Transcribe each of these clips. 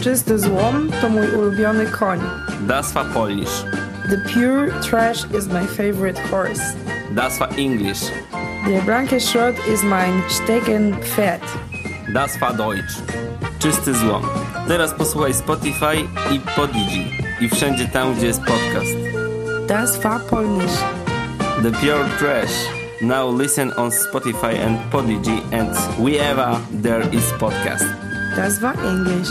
Czysty złom to mój ulubiony koń. Das war Polnisch. The pure trash is my favorite horse. Das war Englisch. Der blanke Schrott ist mein Steckenpferd. Das war Deutsch. Czysty złom. Teraz posłuchaj Spotify i Podigi. I wszędzie tam, gdzie jest podcast. Das war Polnisch. The Pure Trash. Now listen on Spotify and Podigi and wherever there is podcast. Das war Englisch.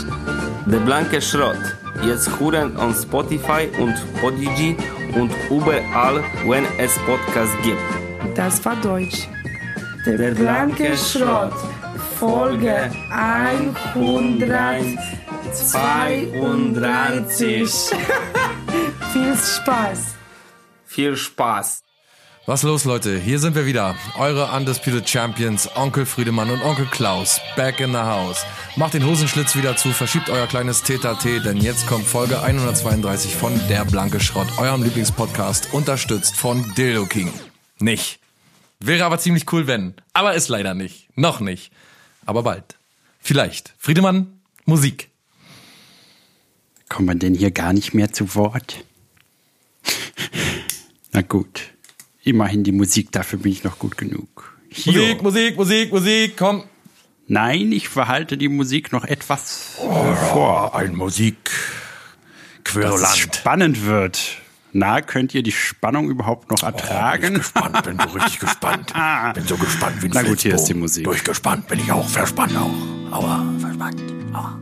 The Blanke Schrott. Jetzt hören on Spotify und Podigi und überall, wenn es Podcast gibt. Das war Deutsch. Der, blanke Schrott. Folge 132. Viel Spaß. Viel Spaß. Was los, Leute? Hier sind wir wieder. Eure Undisputed Champions, Onkel Friedemann und Onkel Klaus. Back in the house. Macht den Hosenschlitz wieder zu, verschiebt euer kleines TTT, denn jetzt kommt Folge 132 von Der Blanke Schrott, eurem Lieblingspodcast, unterstützt von Dildo King. Nicht. Wäre aber ziemlich cool, wenn. Aber ist leider nicht. Noch nicht. Aber bald. Vielleicht. Friedemann, Musik. Kommt man denn hier gar nicht mehr zu Wort? Na gut. Immerhin die Musik, dafür bin ich noch gut genug. Hier. Musik, Musik, Musik, Musik, komm. Nein, ich verhalte die Musik noch etwas vor. Ein Musik. dass es spannend wird. Na, könnt ihr die Spannung überhaupt noch ertragen? Bin ich gespannt, bin so richtig gespannt. Bin so gespannt wie ein Na gut, hier ist die. Musik. Durchgespannt bin ich auch, verspannt auch. Aua, verspannt. Aua.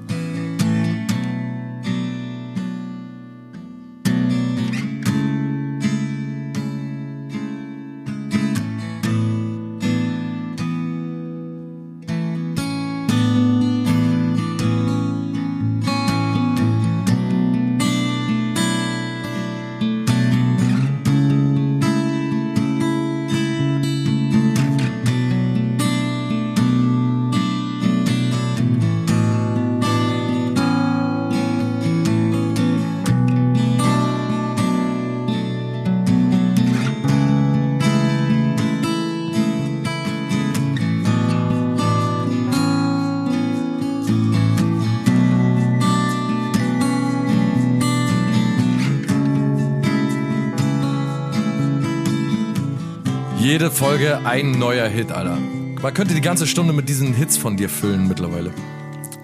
Jede Folge ein neuer Hit, Alter. Man könnte die ganze Stunde mit diesen Hits von dir füllen mittlerweile.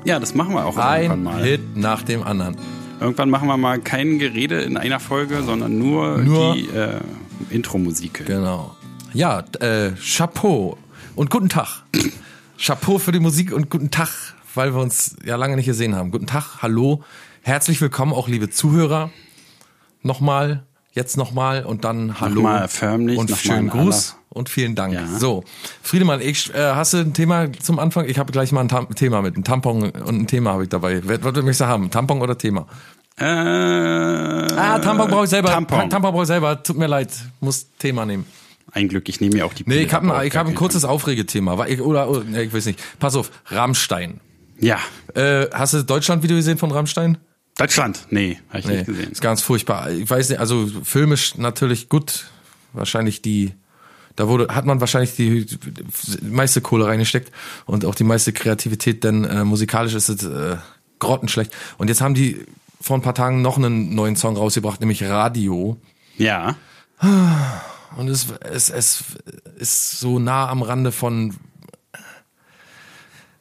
Ja, das machen wir auch irgendwann Ein mal. Hit nach dem anderen. Irgendwann machen wir mal kein Gerede in einer Folge, sondern nur, Nur- die äh, Intro-Musik. Genau. Ja, äh, Chapeau und guten Tag. Chapeau für die Musik und guten Tag, weil wir uns ja lange nicht gesehen haben. Guten Tag, hallo, herzlich willkommen auch liebe Zuhörer. Nochmal, jetzt nochmal und dann hallo Nochmal förmlich, und schönen Gruß und vielen Dank. Ja. So, Friedemann, ich, äh, hast du ein Thema zum Anfang? Ich habe gleich mal ein Tam Thema mit, ein Tampon und ein Thema habe ich dabei. Was, was möchtest du haben? Tampon oder Thema? Äh, Ah, Tampon brauche ich selber. Tampon. Tampon brauche ich selber. Tut mir leid, muss Thema nehmen. Ein Glück, ich nehme mir auch die Nee, Pille, ich habe ein, ich hab ein kurzes Aufregethema. Oder, oder nee, ich weiß nicht. Pass auf, Rammstein. Ja, Äh, hast du Deutschland-Video gesehen von Rammstein? Deutschland. Nee, habe ich Nee, nicht gesehen. ist ganz furchtbar. Ich weiß nicht, also filmisch natürlich gut. Wahrscheinlich die, da wurde, hat man wahrscheinlich die meiste Kohle reingesteckt und auch die meiste Kreativität, denn äh, musikalisch ist es äh, grottenschlecht. Und jetzt haben die vor ein paar Tagen noch einen neuen Song rausgebracht, nämlich Radio. Ja, Und es, es, es ist so nah am Rande von.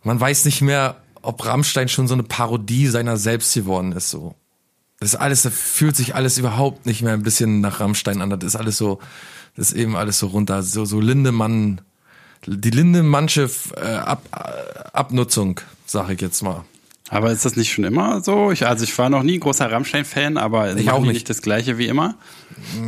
Man weiß nicht mehr, ob Rammstein schon so eine Parodie seiner selbst geworden ist. So, das ist alles, das fühlt sich alles überhaupt nicht mehr ein bisschen nach Rammstein an. Das ist alles so, das ist eben alles so runter, so so Lindemann, die Lindemannsche äh, Ab, äh, Abnutzung, sag ich jetzt mal. Aber ist das nicht schon immer so? Ich, also ich war noch nie großer Rammstein-Fan, aber Ich auch die nicht. das gleiche wie immer.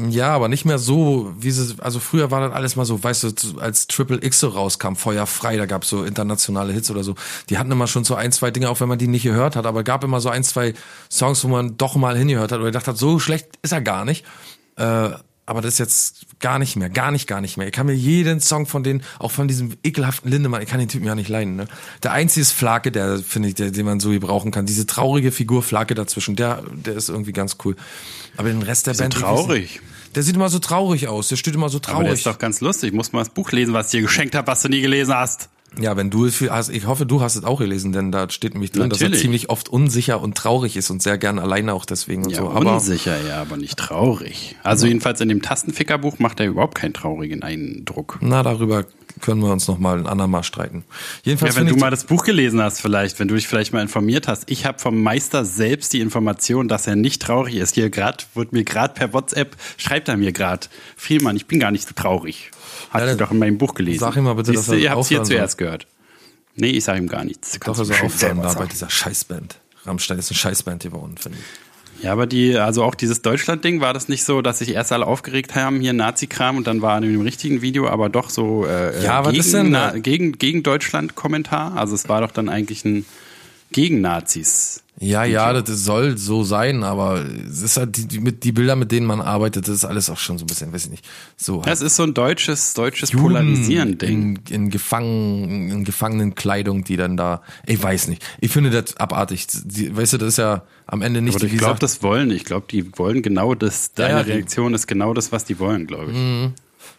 Ja, aber nicht mehr so, wie sie, also früher war das alles mal so, weißt du, als Triple X so rauskam, Feuer frei, da gab's so internationale Hits oder so. Die hatten immer schon so ein, zwei Dinge, auch wenn man die nicht gehört hat, aber gab immer so ein, zwei Songs, wo man doch mal hingehört hat oder gedacht hat, so schlecht ist er gar nicht. Äh, aber das ist jetzt gar nicht mehr, gar nicht, gar nicht mehr. Ich kann mir jeden Song von denen, auch von diesem ekelhaften Lindemann, ich kann den Typen ja nicht leiden. Ne? Der einzige ist Flake, der finde ich, der, den man so gebrauchen kann. Diese traurige Figur Flake dazwischen, der, der ist irgendwie ganz cool. Aber den Rest der So Band. traurig. Der sieht immer so traurig aus. Der steht immer so Aber traurig. der ist doch ganz lustig. Ich muss mal das Buch lesen, was ich dir geschenkt habe, was du nie gelesen hast. Ja, wenn du es für- hast, ich hoffe, du hast es auch gelesen, denn da steht nämlich drin, dass Natürlich. er ziemlich oft unsicher und traurig ist und sehr gern alleine auch deswegen und Ja, so. Aber unsicher, ja, aber nicht traurig. Also jedenfalls in dem Tastenfickerbuch macht er überhaupt keinen traurigen Eindruck. na, darüber können wir uns noch mal ein andermal streiten. Jedenfalls Ja, wenn du mal das Buch gelesen hast, vielleicht, wenn du dich vielleicht mal informiert hast. Ich habe vom Meister selbst die Information, dass er nicht traurig ist. Hier gerade wird mir gerade per WhatsApp schreibt er mir gerade, Friedmann, ich bin gar nicht so traurig. Hast Ja, du doch in meinem Buch gelesen. sag ihm mal bitte, Siehst dass er ihr habt es hier soll. zuerst gehört. Nee, ich sage ihm gar nichts. doch, Kannst er du schön aufhören da bei dieser Scheißband. Rammstein ist eine Scheißband geworden, finde ich. Ja, aber die, also auch dieses Deutschland-Ding, war das nicht so, dass sich erst alle aufgeregt haben, hier Nazi-Kram und dann war in dem richtigen Video aber doch so äh, Ja, äh, was gegen, ist denn? Na, gegen, gegen Deutschland-Kommentar. Also es war doch dann eigentlich ein gegen Nazis. Ja, ja, das soll so sein, aber es ist halt die, die, mit, die Bilder, mit denen man arbeitet, das ist alles auch schon so ein bisschen, weiß ich nicht, so Das ist so ein deutsches, deutsches Juden Polarisieren-Ding. in, in, Gefangen, in Gefangenenkleidung, die dann da, ich weiß nicht. Ich finde das abartig. Die, weißt du, das ist ja am Ende nicht Aber die ich glaube, das wollen. Ich glaube, die wollen genau das. Deine Ja, die- Reaktion ist genau das, was die wollen, glaube ich.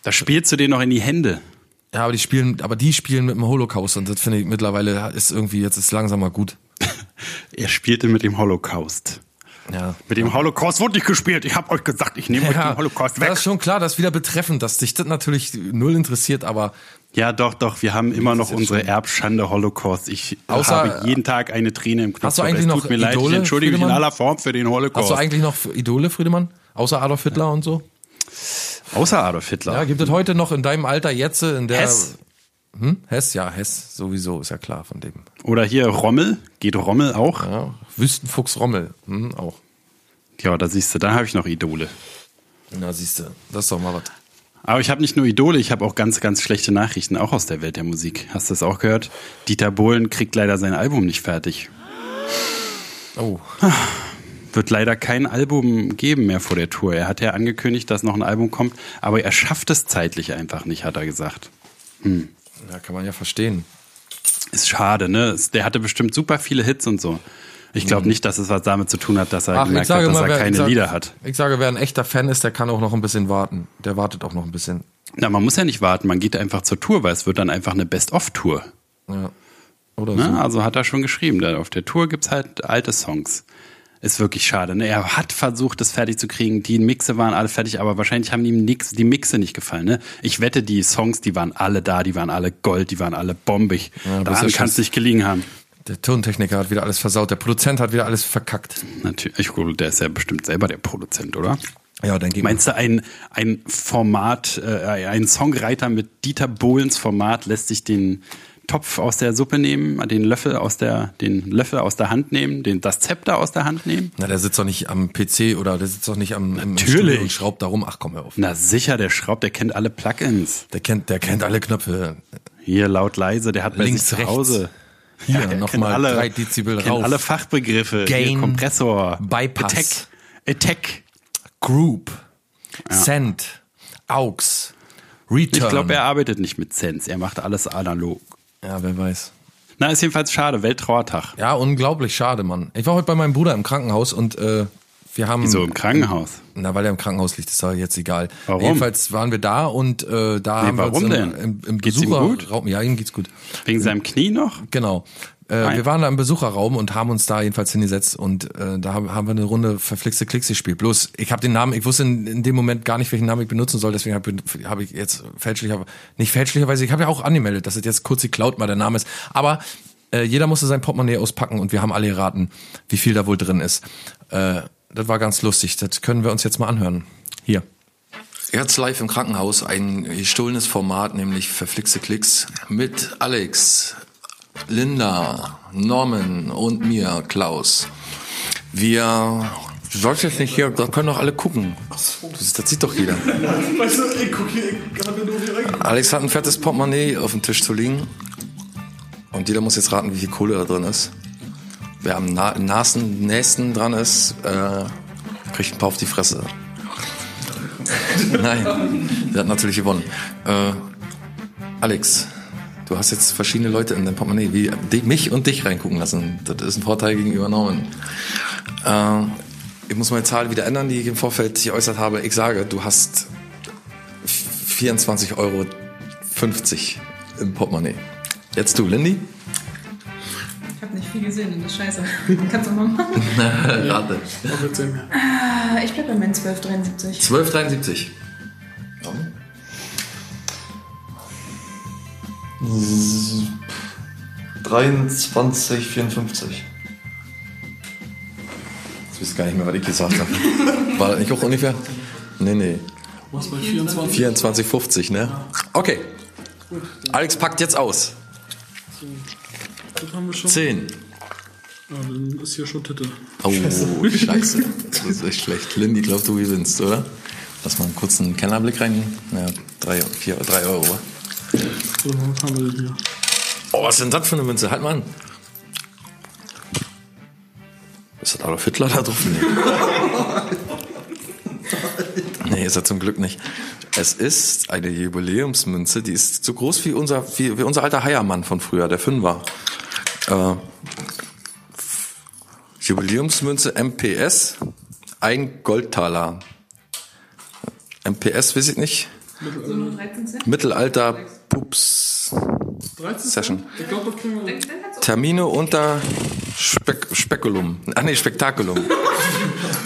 Da spielst du denen noch in die Hände. Ja, aber die spielen, aber die spielen mit dem Holocaust und das finde ich mittlerweile ist irgendwie, jetzt ist langsam mal gut. Er spielte mit dem Holocaust. Ja. Mit dem Holocaust wurde nicht gespielt. Ich habe euch gesagt, ich nehme euch Ja, den Holocaust weg. das ist schon klar, das ist wieder betreffend, dass dich das natürlich null interessiert, aber Ja, doch, doch. Wir haben immer noch unsere schon- Erbschande Holocaust. Ich Außer- habe jeden Tag eine Träne im Knopf. Hast du eigentlich es noch tut mir leid, ich Idole, entschuldige mich in Friedemann? aller Form für den Holocaust. hast du eigentlich noch Idole, Friedemann? Außer Adolf Hitler und so? Außer Adolf Hitler. Ja, gibt es heute noch in deinem Alter jetzt in der Hess. Hm? Hess, ja, Hess sowieso, ist ja klar von dem. Oder hier Rommel. Geht Rommel auch? Ja, Wüstenfuchs Rommel, hm, auch. Ja, da siehst du, dann habe ich noch Idole. Na, siehst du, das ist doch mal was. Aber ich habe nicht nur Idole, ich habe auch ganz, ganz schlechte Nachrichten, auch aus der Welt der Musik. Hast du das auch gehört? Dieter Bohlen kriegt leider sein Album nicht fertig. Oh, Wird leider kein Album geben mehr vor der Tour. Er hat ja angekündigt, dass noch ein Album kommt, aber er schafft es zeitlich einfach nicht, hat er gesagt. Ja, kann man ja verstehen. Ist schade, ne? Es- Der hatte bestimmt super viele Hits und so. Ich glaube nicht, dass es was damit zu tun hat, dass er Mhm. Ach, gemerkt hat, dass mal, er wer, keine sag, Lieder hat. Ich sage, wer ein echter Fan ist, der kann auch noch ein bisschen warten. Der wartet auch noch ein bisschen. Na, man muss ja nicht warten, man geht einfach zur Tour, weil es wird dann einfach eine Best-of-Tour. Ja. Oder Ne? so. Also hat er schon geschrieben. Da auf der Tour gibt's halt alte Songs. Ist wirklich schade. Ne? Er hat versucht, das fertig zu kriegen. Die Mixe waren alle fertig, aber wahrscheinlich haben ihm nix, die Mixe nicht gefallen. Ne? Ich wette, die Songs, die waren alle da, die waren alle Gold, die waren alle bombig. Ja, das Daran kann es nicht gelegen haben. Der Tontechniker hat wieder alles versaut. Der Produzent hat wieder alles verkackt. Natürlich, ich glaube, der ist ja bestimmt selber der Produzent, oder? Ja, denke ich. Meinst du, ein, ein Format, äh, ein Songwriter mit Dieter Bohlens Format lässt sich den Topf aus der Suppe nehmen, den Löffel aus der, den Löffel aus der Hand nehmen, den, das Zepter aus der Hand nehmen? Na, der sitzt doch nicht am PC oder der sitzt doch nicht am Natürlich. Und schraubt da rum. Ach, komm hör auf. Na sicher, der schraubt, der kennt alle Plugins. Der kennt, der kennt alle Knöpfe. Hier laut leise, der hat bei Links, sich zu rechts. Hause. Hier, der noch kennt mal drei Dezibel rauf. alle Fachbegriffe. Gain, Hier, Kompressor, Bypass. Attack, Attack. Group, Send, Aux, Return. Ich glaube, er arbeitet nicht mit Sense, er macht alles analog. Ja, wer weiß. Na, ist jedenfalls schade, Welttrauertag. Ja, unglaublich schade, Mann. Ich war heute bei meinem Bruder im Krankenhaus und äh, wir haben So im Krankenhaus. Na, weil er im Krankenhaus liegt, ist doch jetzt egal. Warum? Jedenfalls waren wir da und äh, da haben wir warum uns denn? im, im, im ihm Besucherraum. Ja, ihm geht's gut. Wegen seinem Knie noch? Genau. Äh, Nein. wir waren da im Besucherraum und haben uns da jedenfalls hingesetzt und äh, da haben, wir eine Runde verflixte Klicks gespielt. Bloß, ich habe den Namen, ich wusste in, in dem Moment gar nicht, welchen Namen ich benutzen soll, deswegen habe hab ich jetzt fälschlicher, nicht fälschlicherweise, ich habe ja auch angemeldet, dass es jetzt kurz geklaut mal der Name ist. Aber äh, jeder musste sein Portemonnaie auspacken und wir haben alle geraten, wie viel da wohl drin ist. Äh, das war ganz lustig. Das können wir uns jetzt mal anhören. Hier. Jetzt live im Krankenhaus ein gestohlenes Format, nämlich verflixte Klicks mit Alex, Linda, Norman und mir, Klaus. Wir, du sollst jetzt nicht hier, da können doch alle gucken. Das, das sieht doch jeder. Weißt du, ich guck hier, ich hab nur hier. Alex hat ein fettes Portemonnaie auf dem Tisch zu liegen. Und jeder muss jetzt raten, wie viel Kohle da drin ist. Wer am na nahesten, nächsten dran ist, äh, kriegt ein paar auf die Fresse. Nein, der hat natürlich gewonnen. Äh, Alex, du hast jetzt verschiedene Leute in dein Portemonnaie, wie die, mich und dich reingucken lassen. Das ist ein Vorteil gegenüber Norman. Äh, ich muss meine Zahl wieder ändern, die ich im Vorfeld geäußert habe. Ich sage, du hast 24,50 Euro im Portemonnaie. Jetzt du, Lindy? Ich habe nicht viel gesehen, das ist scheiße. Kannst du mal machen? Rate. Ah, Ich bleib bei meinen 1273. 12,73. 23, 54. Ich weiß gar nicht mehr, was ich gesagt habe. War das nicht auch ungefähr? Nee, nee. Was bei 24? 24,50, ne? Okay. Alex packt jetzt aus. Das haben wir schon. 10. Ja, dann ist hier schon Titel. Oh, scheiße. Das ist echt schlecht. Lindy, glaub du gewinnst, oder? Lass mal einen kurzen Kennerblick rein. Ja, 3, 4, 3 Euro. Oder was haben wir denn hier? Oh, was ist denn das für eine Münze? Halt mal an. Ist das Adolf Hitler da drauf? Nee. nee, ist er zum Glück nicht. Es ist eine Jubiläumsmünze, die ist so groß wie unser, wie, wie unser alter Heiermann von früher, der Fünfer. Äh, Jubiläumsmünze MPS, ein Goldtaler. MPS, weiß ich nicht. So nur 13 Cent? Mittelalter Pups 13? Session. Termine unter Spek Spekulum. Ach nee, Spektakulum.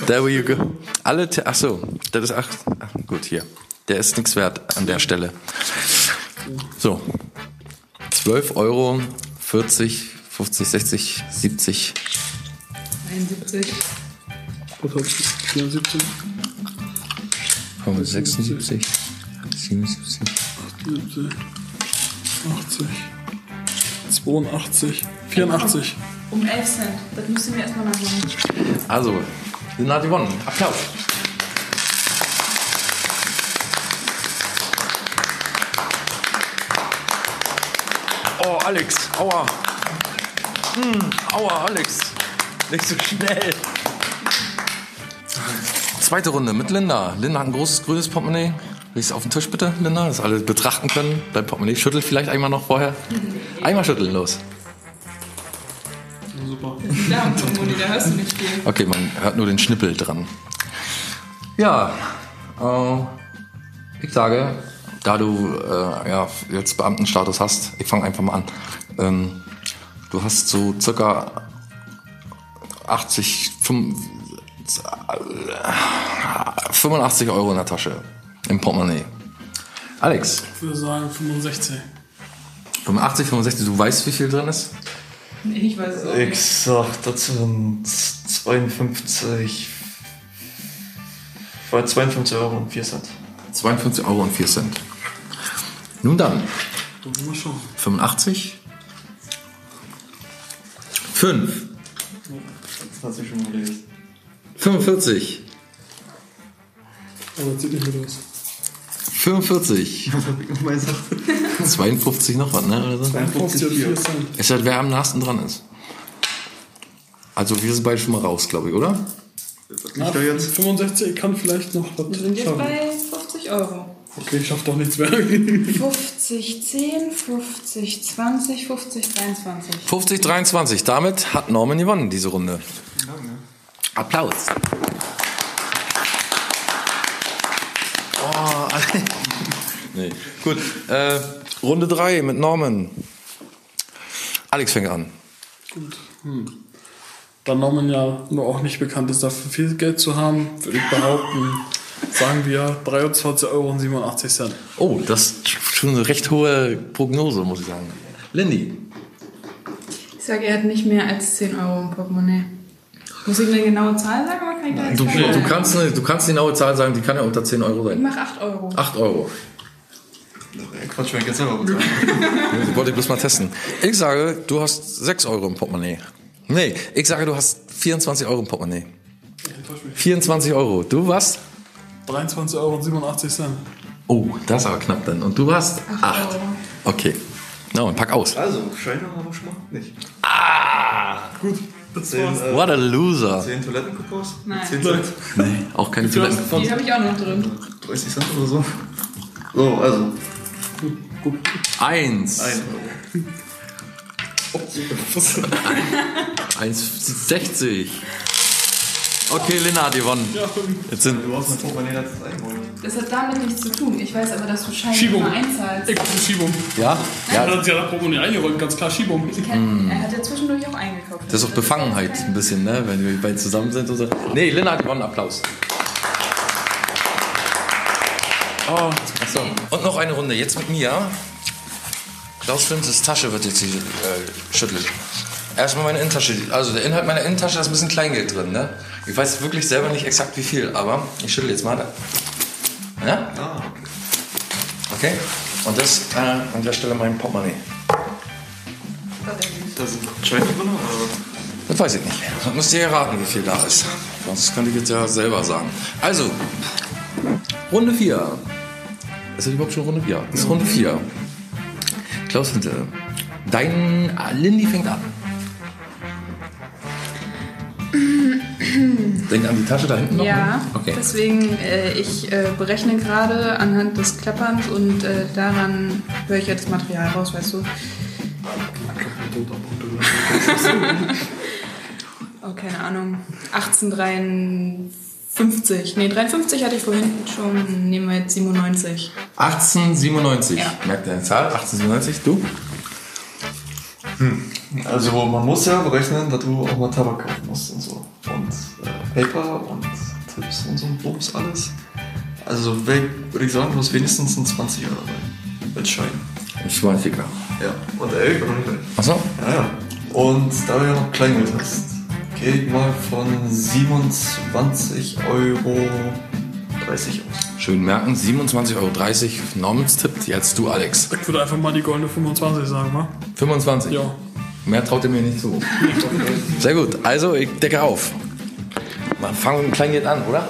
There you go. Alle, ach so, das ist, ach, ach, gut, hier. Der ist nichts wert an der Stelle. So. 12 Euro, 40, 50, 60, 70. 71. Was hat 74? 76, 77. 70, 80, 82, 84. Um 11 Cent. Das müsst ihr mir erstmal nachmachen. Also, Lina hat gewonnen. Applaus. Oh, Alex, aua. Hm, aua, Alex. Nicht so schnell. Zweite Runde mit Linda. Linda hat ein großes grünes Portemonnaie. Legst auf den Tisch bitte, Linda, dass alle betrachten können. Dein Portemonnaie schüttelt vielleicht einmal noch vorher. Einmal schütteln, los. Super. Am Portemonnaie, da hörst du nicht viel. Okay, man hört nur den Schnippel dran. Ja, äh, ich sage, da du äh, ja, jetzt Beamtenstatus hast, ich fange einfach mal an. Ähm, du hast so circa 80, fünf- äh, 85 Euro in der Tasche im Portemonnaie. Alex, Ich würde sagen 65. 85, 65, du weißt, wie viel drin ist? Nee, ich weiß es auch Ich nicht. sag, das sind 52. war 52 Euro und 4 Cent. 52 Euro und 4 Cent. Nun dann, Da wollen wir schauen. 85, 5, Das hat sich schon überlegt. 45, Aber das sieht nicht gut aus. 45, 52 noch was, ne? Oder so? 50 und 4 Cent. Ist halt, wer am nahesten dran ist. Also wir sind beide schon mal raus, glaube ich, oder? Ah, 65, ich kann vielleicht noch was Wir sind jetzt schaffen. bei 50 Euro. Okay, ich schaff doch nichts mehr. 50, 10, 50, 20, 50, 23. 50, 23. Damit hat Norman gewonnen, diese Runde. Applaus. Oh, nee. Gut, äh, Runde 3 mit Norman. Alex fängt an. Da Norman ja nur auch nicht bekannt ist, dafür viel Geld zu haben, würde ich behaupten, sagen wir 23,87 Euro. Oh, das ist schon eine recht hohe Prognose, muss ich sagen. Lindy. Ich sage, er hat nicht mehr als 10 Euro im Portemonnaie. Muss ich eine genaue Zahl sagen oder kann ich jetzt Du, du, kannst eine, du kannst die genaue Zahl sagen, die kann ja unter 10 Euro Ich sein. mache 8 Euro. 8 Euro. Quatsch, wenn ich jetzt selber bezahlen. Das wollte ich bloß mal testen. Ich sage, du hast 6 Euro im Portemonnaie. Nee, ich sage, du hast 24 Euro im Portemonnaie. 24 Euro. Du was? 23,87 Euro. Oh, das ist aber knapp dann. Und du hast 8. Euro. Okay. Na, und pack aus. Also, Scheine haben wir schon mal nicht. Gut, das 10, war's. äh, What a loser. 10 Toilettenkokos? Nein. 10 Cent? Nee, auch keine Toiletten. Die habe ich auch noch drin. 30 Cent oder so? So, also, Eins. 1 Euro. 1,60. Okay, Lena hat gewonnen. Jetzt sind Du hast mein Portemonnaie letztens eingeholt. Das hat damit nichts zu tun. Ich weiß aber, dass du Scheine Schiebung. immer einzahlst. Ey, komm, Schiebung. ja, Ja, dann hat sie ja das Portemonnaie eingeräumt, ganz klar Schiebung. Ich kenn, Er hat ja zwischendurch auch eingekauft. das ist auch Befangenheit ein bisschen, ne, wenn wir beide zusammen sind und so. Nee, Lena hat gewonnen, Applaus. Oh, achso. Und noch eine Runde, jetzt mit mir. Klaus Flintes Tasche wird jetzt hier äh, schüttelt. Erstmal meine Innentasche. Also der Inhalt meiner Innentasche ist ein bisschen Kleingeld drin, ne? Ich weiß wirklich selber nicht exakt wie viel, aber ich schüttel jetzt mal. Ja? Ah, Okay. Und das äh, an der Stelle mein Portemonnaie. da sind Scheine drin? Das weiß ich nicht. Das müsst ihr ja raten, wie viel da ist. Sonst könnte ich jetzt ja selber sagen. Also, Runde 4. Ist das überhaupt schon Runde 4? Das ist Runde 4. Klaus Hinte, dein ah, Lindy fängt an. Denk an die Tasche da hinten noch. Ja, ne? Okay. deswegen, äh, ich äh, berechne gerade anhand des Klapperns und äh, daran höre ich jetzt Material raus, weißt du. oh, keine Ahnung. 1853. Nee, 53 hatte ich vorhin schon. Nehmen wir jetzt 97. 1897. Ja. Merkt ihr eine Zahl? 1897. Du? Also man muss ja berechnen, dass du auch mal Tabak kaufen musst und so. Paper und Tipps und so ein Bums alles. Also würde ich sagen, du hast wenigstens einen 20er dabei. Mit Schein. Ich weiß nicht klar. Ja. Und 11 oder nicht? Achso. Ja, ja. Und da du ja noch Kleingeld hast, gehe ich mal von 27 Euro 30 aus. Schön merken, 27,30 Euro. Normans tippt, jetzt du Alex. Ich würde einfach mal die goldene 25 sagen, wa? 25? Ja. Mehr traut ihr mir nicht zu. Sehr gut, also ich decke auf. Mal fangen wir mit dem Kleingeld an, oder?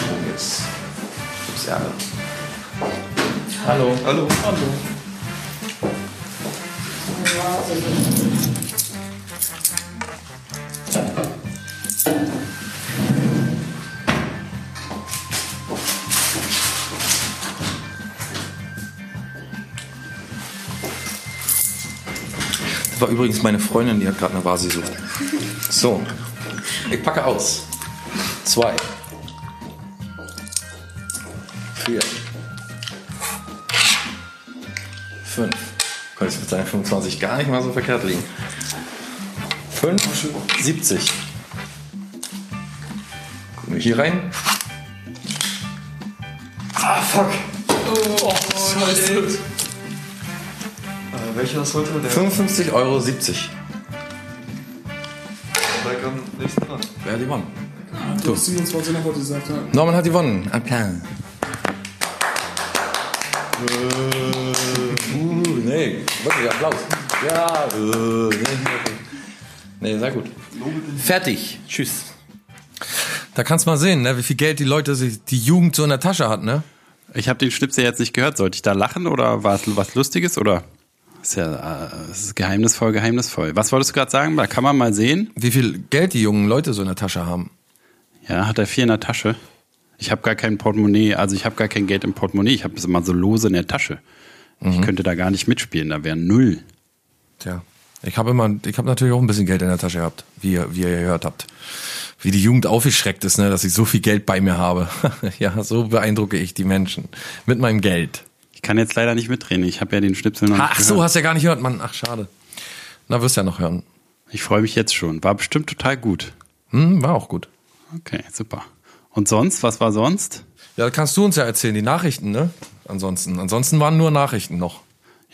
So, jetzt. Gibt's ja. Hallo. Hallo. Hallo. Das war übrigens meine Freundin, die hat gerade eine Vase gesucht. So, ich packe aus. Zwei. Vier. Fünf. Könnte es mit seinen 25 gar nicht mal so verkehrt liegen. Fünf. 70. Gucken wir hier rein. Ah, fuck. Oh, scheiße. Äh, welcher ist heute? Der 55,70 Euro. Dran. Wer hat gewonnen? Du hast 27 noch heute gesagt, ja. Norman hat gewonnen. Applaus. Uh, nee, wirklich Applaus. Ja, äh, nee, nee, sehr gut. Fertig. Tschüss. Da kannst du mal sehen, ne, wie viel Geld die Leute, sich- die Jugend so in der Tasche hat, ne? Ich habe den Schnipsel jetzt nicht gehört. Sollte ich da lachen oder war es was Lustiges oder? Ist ja äh, ist geheimnisvoll, geheimnisvoll. Was wolltest du gerade sagen? Da kann man mal sehen. Wie viel Geld die jungen Leute so in der Tasche haben. Ja, hat er viel in der Tasche. Ich habe gar kein Portemonnaie, also ich habe gar kein Geld im Portemonnaie. Ich habe das immer so lose in der Tasche. Ich könnte da gar nicht mitspielen. Da wäre null. Tja. Ich habe immer, ich habe natürlich auch ein bisschen Geld in der Tasche gehabt, wie ihr, wie ihr gehört habt. Wie die Jugend aufgeschreckt ist, ne, dass ich so viel Geld bei mir habe. ja, so beeindrucke ich die Menschen. Mit meinem Geld. Ich kann jetzt leider nicht mitreden. Ich habe ja den Schnipsel noch Ach nicht so, gehört. hast ja gar nicht gehört, Mann. Ach, schade. Na, wirst ja noch hören. Ich freue mich jetzt schon. War bestimmt total gut. Hm, war auch gut. Okay, super. Und sonst? Was war sonst? Ja, kannst du uns ja erzählen, die Nachrichten, ne? Ansonsten. Ansonsten waren nur Nachrichten noch.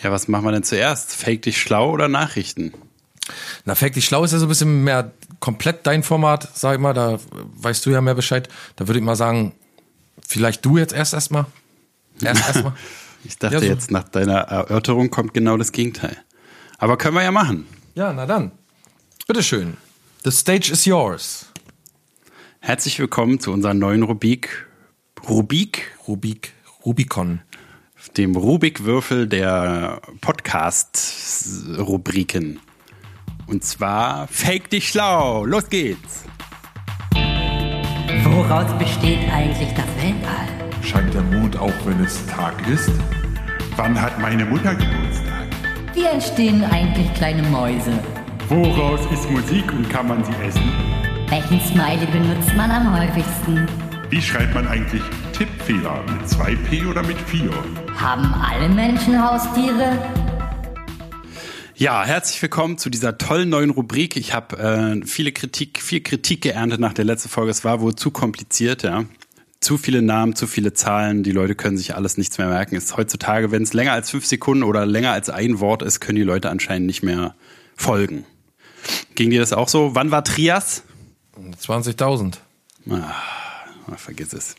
Ja, was machen wir denn zuerst? Fake dich schlau oder Nachrichten? Na, Fact dich schlau ist ja so ein bisschen mehr komplett dein Format, sag ich mal. Da weißt du ja mehr Bescheid. Da würde ich mal sagen, vielleicht du jetzt erst erstmal. Erst erstmal. Ich dachte Ja, so. jetzt, nach deiner Erörterung kommt genau das Gegenteil. Aber können wir ja machen. Ja, na dann. Bitteschön. The stage is yours. Herzlich willkommen zu unserer neuen Rubik. Rubik? Rubik, Rubicon. Dem Rubikwürfel der Podcast-Rubriken. Und zwar Fake dich schlau. Los geht's. Woraus besteht eigentlich das Weltall? Scheint der Mond auch, wenn es Tag ist? Wann hat meine Mutter Geburtstag? Wie entstehen eigentlich kleine Mäuse? Woraus ist Musik und kann man sie essen? Welchen Smiley benutzt man am häufigsten? Wie schreibt man eigentlich Tippfehler? Mit 2P oder mit 4? Haben alle Menschen Haustiere? Ja, herzlich willkommen zu dieser tollen neuen Rubrik. Ich habe äh, viele Kritik, viel Kritik geerntet nach der letzten Folge. Es war wohl zu kompliziert, ja. Zu viele Namen, zu viele Zahlen. Die Leute können sich alles nichts mehr merken. Ist heutzutage, wenn es länger als fünf Sekunden oder länger als ein Wort ist, können die Leute anscheinend nicht mehr folgen. Ging dir das auch so? Wann war Trias? 20.000. Ah, vergiss es.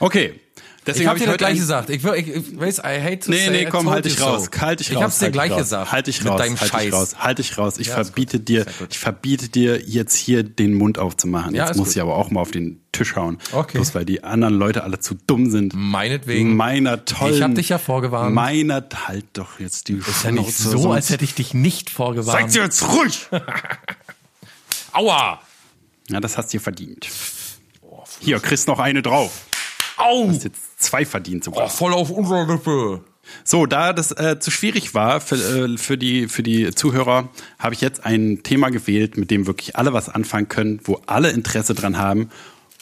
Okay. Deswegen ich habe hab dir gleich gesagt. Ich, ich, ich weiß, I hate to nee, nee, komm, halt dich raus. So. Halt dich raus. Ich hab's dir halt gleich raus. gesagt. Halt dich mit raus. Deinem halt Scheiß. dich raus. Halt dich raus. Ich Ja, verbiete dir, ich verbiete dir jetzt hier den Mund aufzumachen. Ja, jetzt muss gut. ich aber auch mal auf den Tisch hauen. Okay. Bloß weil die anderen Leute alle zu dumm sind. Meinetwegen. Meiner tollen. Ich hab dich ja vorgewarnt. Meiner, halt doch jetzt die Ist ja nicht so, als hätte ich dich nicht vorgewarnt. Seid jetzt ruhig! Aua! Ja, das hast du dir verdient. Hier, kriegst noch eine drauf. Au! Hast jetzt zwei verdient sogar. Oh, voll auf unserer Lippe. So, da das äh, zu schwierig war für, äh, für, die, für die Zuhörer, habe ich jetzt ein Thema gewählt, mit dem wirklich alle was anfangen können, wo alle Interesse dran haben,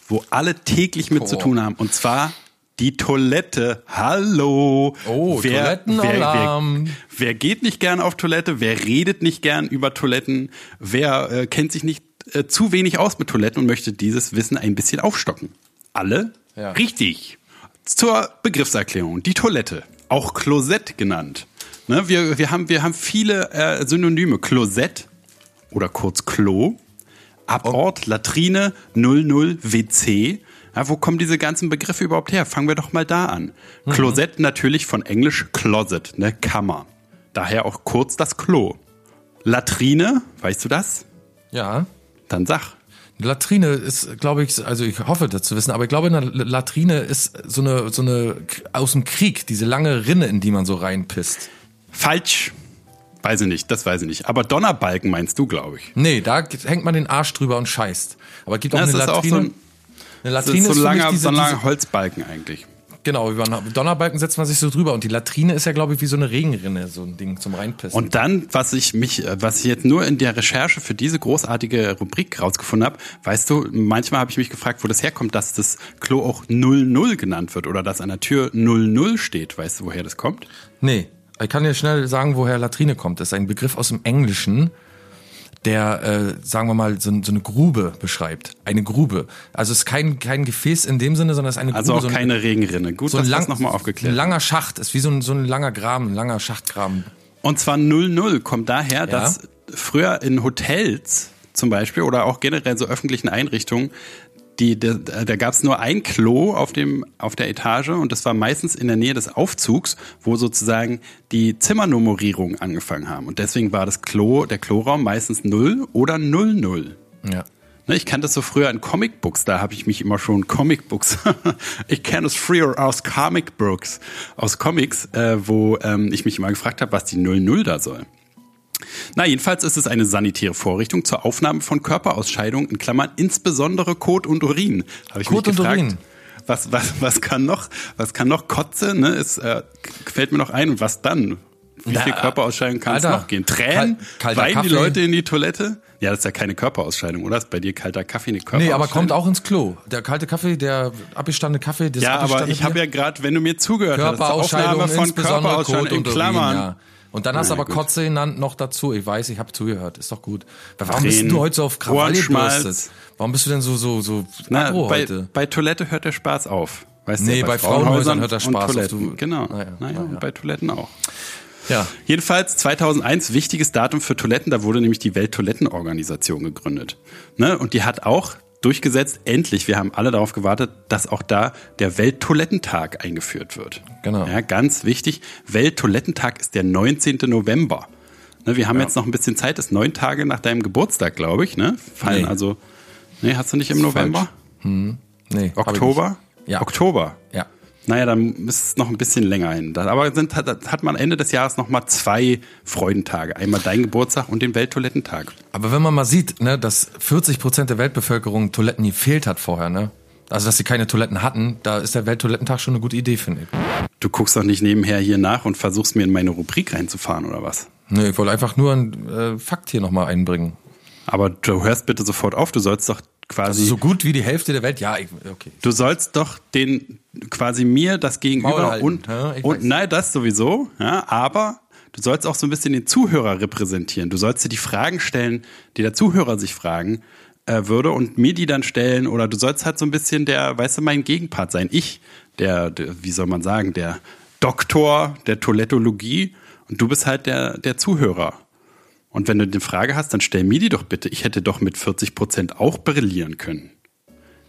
wo alle täglich mit Oh. zu tun haben. Und zwar die Toilette. Hallo. Oh, wer, Toilettenalarm. wer, wer geht nicht gern auf Toilette? Wer redet nicht gern über Toiletten? Wer äh, kennt sich nicht äh, zu wenig aus mit Toiletten und möchte dieses Wissen ein bisschen aufstocken? Alle? Ja. Richtig. Zur Begriffserklärung. Die Toilette, auch Klosett genannt. Ne, wir, wir, haben, wir haben viele äh, Synonyme. Klosett oder kurz Klo, Abort, Latrine, 00, WC. Ja, wo kommen diese ganzen Begriffe überhaupt her? Fangen wir doch mal da an. Klosett natürlich von Englisch Closet, ne, Kammer. Daher auch kurz das Klo. Latrine, weißt du das? Ja. Dann sag. Eine Latrine ist, glaube ich, also ich hoffe das zu wissen, aber ich glaube, eine Latrine ist so eine, so eine aus dem Krieg, diese lange Rinne, in die man so reinpisst. Falsch. Weiß ich nicht, das weiß ich nicht. Aber Donnerbalken meinst du, glaube ich. Nee, da hängt man den Arsch drüber und scheißt. Aber es gibt auch Das eine ist auch Latrine. so ein- eine Das Latrine ist so ein langer, diese, so ein langer Holzbalken eigentlich. Genau, über einen Donnerbalken setzt man sich so drüber und die Latrine ist ja, glaube ich, wie so eine Regenrinne, so ein Ding zum Reinpissen. Und dann, was ich mich, äh, was ich jetzt nur in der Recherche für diese großartige Rubrik rausgefunden habe, weißt du, manchmal habe ich mich gefragt, wo das herkommt, dass das Klo auch 00 genannt wird oder dass an der Tür 00 steht. Weißt du, woher das kommt? Nee, ich kann dir schnell sagen, woher Latrine kommt. Das ist ein Begriff aus dem Englischen, der, äh, sagen wir mal, so, so eine Grube beschreibt. Eine Grube. Also es ist kein, kein Gefäß in dem Sinne, sondern es ist eine Also Grube. auch so ein, keine Regenrinne. Gut, so ein dass lang, das nochmal ein aufgeklärt wird. langer Schacht. Ist wie so ein, so ein langer Graben, ein langer Schachtgraben. Und zwar 00 kommt daher, dass früher in Hotels zum Beispiel oder auch generell so öffentlichen Einrichtungen, die, da, da gab es nur ein Klo auf, dem, auf der Etage und das war meistens in der Nähe des Aufzugs, wo sozusagen die Zimmernummerierungen angefangen haben. Und deswegen war das Klo, der Kloraum meistens 0 oder 00. Ja. Ne, ich kannte das so früher in Comicbooks, da habe ich mich immer schon Comicbooks. ich kenne es früher aus Comicbooks, aus Comics, äh, wo ähm, ich mich immer gefragt habe, was die 00 da soll. Na, jedenfalls ist es eine sanitäre Vorrichtung zur Aufnahme von Körperausscheidungen, in Klammern insbesondere Kot und Urin. Habe ich Kot mich und gefragt, Urin. Was, was, was kann noch, was kann noch Kotze, ne? Es äh, fällt mir noch ein und was dann? Wie Na, viel Körperausscheidung kann es noch gehen? Tränen? kal- Weinen die Kaffee. Leute in die Toilette? Ja, das ist ja keine Körperausscheidung, oder? Ist bei dir kalter Kaffee eine Körperausscheidung? Nee, aber kommt auch ins Klo. Der kalte Kaffee, der abgestandene Kaffee, das Ja, aber ich habe ja gerade, wenn du mir zugehört hast, Aufnahme von Körperausscheidung in und Urin, Klammern. ja. Und dann hast du aber gut. Kotze genannt noch dazu. Ich weiß, ich habe zugehört. Ist doch gut. Warum bist Tränen, du heute so auf Krawall Ohrenschmalz. gebürstet? Warum bist du denn so so so Na, bei, heute? bei Toilette hört der Spaß auf. Weißt Nee, du, bei Frauenhäusern hört der Spaß auf. Toiletten. Du- Genau. Naja, naja, naja. bei Toiletten auch. Ja. Jedenfalls 2001, wichtiges Datum für Toiletten, da wurde nämlich die Welttoilettenorganisation gegründet. Ne? Und die hat auch durchgesetzt, endlich, wir haben alle darauf gewartet, dass auch da der Welttoilettentag eingeführt wird. Genau. Ja, ganz wichtig, Welttoilettentag ist der 19. November. Ne, wir haben jetzt noch ein bisschen Zeit, ist neun Tage nach deinem Geburtstag, glaube ich. Ne? Fallen Nee. also, nee, hast du nicht im November? Hm. Nee, Oktober? Ja. Oktober. Ja. Naja, dann ist es noch ein bisschen länger hin. Aber sind, hat, hat man Ende des Jahres noch mal zwei Freudentage. Einmal dein Geburtstag und den Welttoilettentag. Aber wenn man mal sieht, ne, dass 40 Prozent der Weltbevölkerung Toiletten gefehlt hat vorher, ne? Also dass sie keine Toiletten hatten, da ist der Welttoilettentag schon eine gute Idee, finde ich. Du guckst doch nicht nebenher hier nach und versuchst mir in meine Rubrik reinzufahren, oder was? Nee, ich wollte einfach nur einen äh, Fakt hier nochmal einbringen. Aber du hörst bitte sofort auf, du sollst doch quasi. Also so gut wie die Hälfte der Welt, ja, ich, okay. Du sollst doch den quasi mir das Gegenüber und, ja, und nein, das sowieso, ja, aber du sollst auch so ein bisschen den Zuhörer repräsentieren. Du sollst dir die Fragen stellen, die der Zuhörer sich fragen äh, würde und mir die dann stellen oder du sollst halt so ein bisschen der, weißt du, mein Gegenpart sein. Ich, der, der wie soll man sagen, der Doktor der Toilettologie und du bist halt der, der Zuhörer. Und wenn du eine Frage hast, dann stell mir die doch bitte. Ich hätte doch mit 40 Prozent auch brillieren können.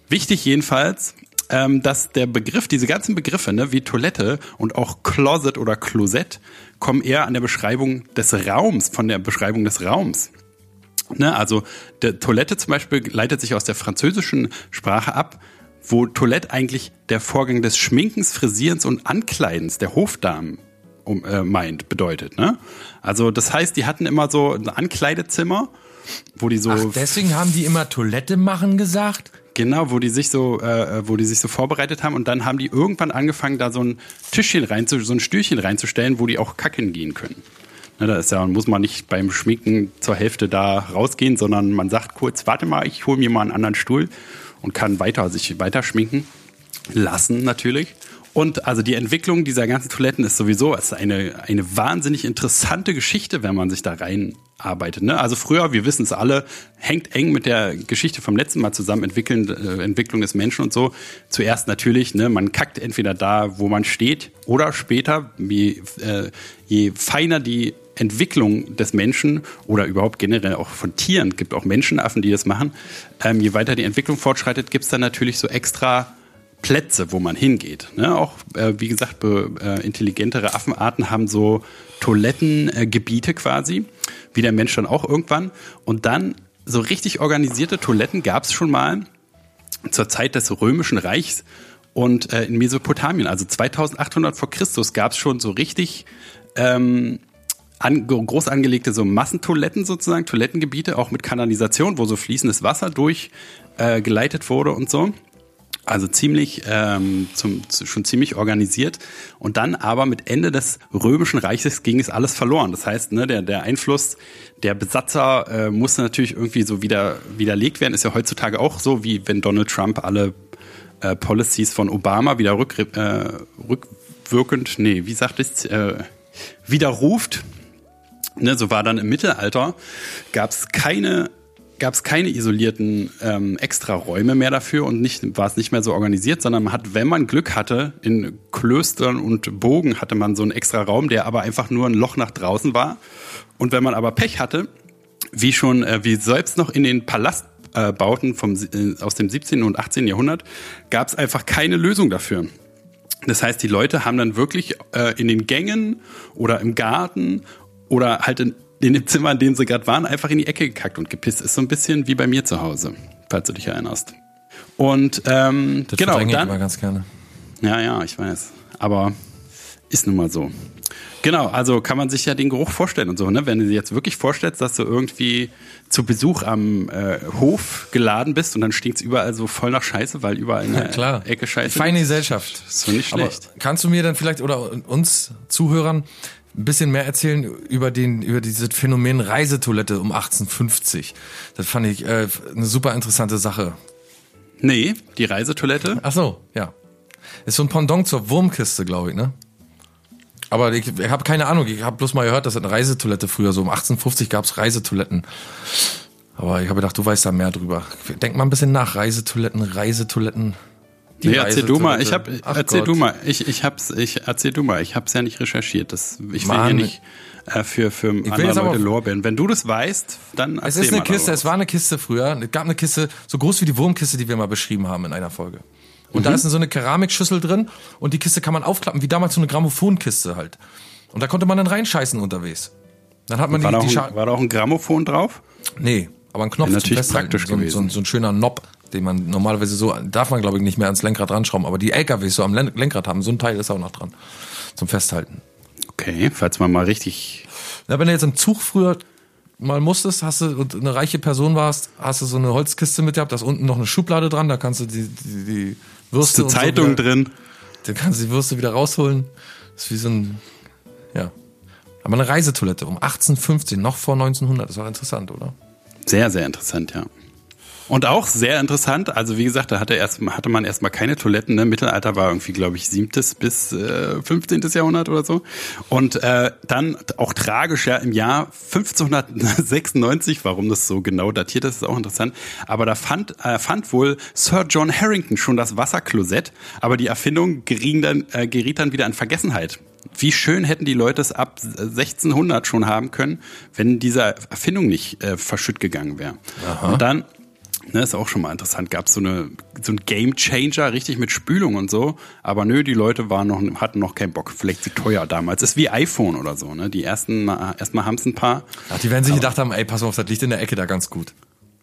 Wichtig jedenfalls, ähm, dass der Begriff, diese ganzen Begriffe, ne, wie Toilette und auch Closet oder Klosett, kommen eher an der Beschreibung des Raums, von der Beschreibung des Raums. Ne, also der Toilette zum Beispiel leitet sich aus der französischen Sprache ab, wo Toilette eigentlich der Vorgang des Schminkens, Frisierens und Ankleidens der Hofdamen um, äh, meint, bedeutet. Ne? Also das heißt, die hatten immer so ein Ankleidezimmer, wo die so Ach, deswegen haben die immer Toilette machen gesagt? Genau, wo die sich so, äh, wo die sich so vorbereitet haben und dann haben die irgendwann angefangen, da so ein Tischchen rein, so ein Stühlchen reinzustellen, wo die auch kacken gehen können. Ne, da ist ja, muss man nicht beim Schminken zur Hälfte da rausgehen, sondern man sagt kurz, warte mal, ich hole mir mal einen anderen Stuhl und kann weiter sich weiter schminken lassen natürlich. Und also die Entwicklung dieser ganzen Toiletten ist sowieso ist eine, eine wahnsinnig interessante Geschichte, wenn man sich da reinarbeitet. Ne? Also früher, wir wissen es alle, hängt eng mit der Geschichte vom letzten Mal zusammen, Entwickeln, äh, Entwicklung des Menschen und so. Zuerst natürlich, ne, man kackt entweder da, wo man steht, oder später, je, äh, je feiner die Entwicklung des Menschen oder überhaupt generell auch von Tieren, gibt auch Menschenaffen, die das machen, ähm, je weiter die Entwicklung fortschreitet, gibt's dann natürlich so extra Plätze, wo man hingeht. Ne? Auch, äh, wie gesagt, be, äh, intelligentere Affenarten haben so Toilettengebiete äh, quasi, wie der Mensch dann auch irgendwann. Und dann so richtig organisierte Toiletten gab's schon mal zur Zeit des Römischen Reichs und äh, in Mesopotamien. Also 2800 vor Christus gab's schon so richtig ähm, an, groß angelegte so Massentoiletten sozusagen, Toilettengebiete, auch mit Kanalisation, wo so fließendes Wasser durchgeleitet äh, wurde und so. Also ziemlich, ähm, zum, schon ziemlich organisiert. Und dann aber mit Ende des Römischen Reiches ging es alles verloren. Das heißt, ne, der, der Einfluss der Besatzer äh, musste natürlich irgendwie so wieder widerlegt werden. Ist ja heutzutage auch so, wie wenn Donald Trump alle äh, Policies von Obama wieder rück, äh, rückwirkend, nee, wie sagt es, äh, widerruft. Ne, so war dann im Mittelalter, gab es keine gab es keine isolierten ähm, Extraräume mehr dafür und nicht, war es nicht mehr so organisiert, sondern man hat, wenn man Glück hatte, in Klöstern und Bogen hatte man so einen extra Raum, der aber einfach nur ein Loch nach draußen war. Und wenn man aber Pech hatte, wie schon, äh, wie selbst noch in den Palastbauten vom, äh, aus dem 17. und 18. Jahrhundert, gab es einfach keine Lösung dafür. Das heißt, die Leute haben dann wirklich äh, in den Gängen oder im Garten oder halt in in dem Zimmer, in dem sie gerade waren, einfach in die Ecke gekackt und gepisst. Ist so ein bisschen wie bei mir zu Hause, falls du dich erinnerst. Und ähm, Das genau, verdränge ich dann, immer ganz gerne. ja, ja, ich weiß. Aber ist nun mal so. Genau, also kann man sich ja den Geruch vorstellen und so, ne? Wenn du dir jetzt wirklich vorstellst, dass du irgendwie zu Besuch am äh, Hof geladen bist und dann stinkt's überall so voll nach Scheiße, weil überall in der Klar. Ecke Scheiße Feine liegt. Gesellschaft. Ist so nicht Aber schlecht. kannst du mir dann vielleicht oder uns Zuhörern ein bisschen mehr erzählen über den über dieses Phänomen Reisetoilette um 1850? Das fand ich äh, eine super interessante Sache. Nee, die Reisetoilette. Ach so, ja. Ist so ein Pendant zur Wurmkiste, glaube ich, ne? Aber ich, ich habe keine Ahnung, ich habe bloß mal gehört, dass es eine Reisetoilette früher so um 1850 gab's Reisetoiletten. Aber ich habe gedacht, du weißt da mehr drüber. Denk mal ein bisschen nach. Reisetoiletten, Reisetoiletten. Die Nee, erzähl du mal. Ich hab, Ach erzähl Gott. du mal. Ich, ich hab's, ich, erzähl du mal. Ich hab's ja nicht recherchiert. Das, ich will Mann. hier nicht äh, für, für andere Leute Lorbeeren. Wenn du das weißt, dann Es erzähl ist eine mal Kiste, es war eine Kiste früher. Es gab eine Kiste, so groß wie die Wurmkiste, die wir mal beschrieben haben in einer Folge. Und Mhm. da ist so eine Keramikschüssel drin und die Kiste kann man aufklappen, wie damals so eine Grammophonkiste halt. Und da konnte man dann reinscheißen unterwegs. Dann hat man war, die, die ein, war da auch ein Grammophon drauf? Nee, aber ein Knopf zum natürlich Festhalten. praktisch so, gewesen. So, ein- so ein schöner Knob, den man normalerweise so, darf man glaube ich nicht mehr ans Lenkrad ranschrauben, aber die LKWs so am Len- Lenkrad haben, so ein Teil ist auch noch dran. Zum Festhalten. Okay, falls man mal richtig. Na, wenn du jetzt im Zug früher mal musstest, hast du und eine reiche Person warst, hast du so eine Holzkiste mit gehabt, da ist unten noch eine Schublade dran, da kannst du die, die, die Ist Würste eine und so Zeitung wieder, drin. Da kannst du die Würste wieder rausholen. Das ist wie so ein, ja. Aber eine Reisetoilette um 1815, noch vor 1900, das war interessant, oder? Sehr, sehr interessant, ja. Und auch sehr interessant, also wie gesagt, da hatte, erst, hatte man erstmal keine Toiletten. Ne? Mittelalter war irgendwie, glaube ich, siebtes bis äh, 15. Jahrhundert oder so. Und äh, dann auch tragisch, ja, im Jahr 1596, warum das so genau datiert ist, ist auch interessant. Aber da fand, äh, fand wohl Sir John Harrington schon das Wasserklosett, aber die Erfindung geriet dann, äh, geriet dann wieder in Vergessenheit. Wie schön hätten die Leute es ab 1600 schon haben können, wenn diese Erfindung nicht äh, verschütt gegangen wäre. Und dann Ne, ist auch schon mal interessant. Gab so eine so ein Game Changer, richtig mit Spülung und so. Aber nö, die Leute waren noch, hatten noch keinen Bock. Vielleicht zu teuer damals. Ist wie iPhone oder so. Ne? Die ersten erstmal haben es ein paar. Ach, die werden sich gedacht haben, ey, pass auf, das liegt in der Ecke da ganz gut.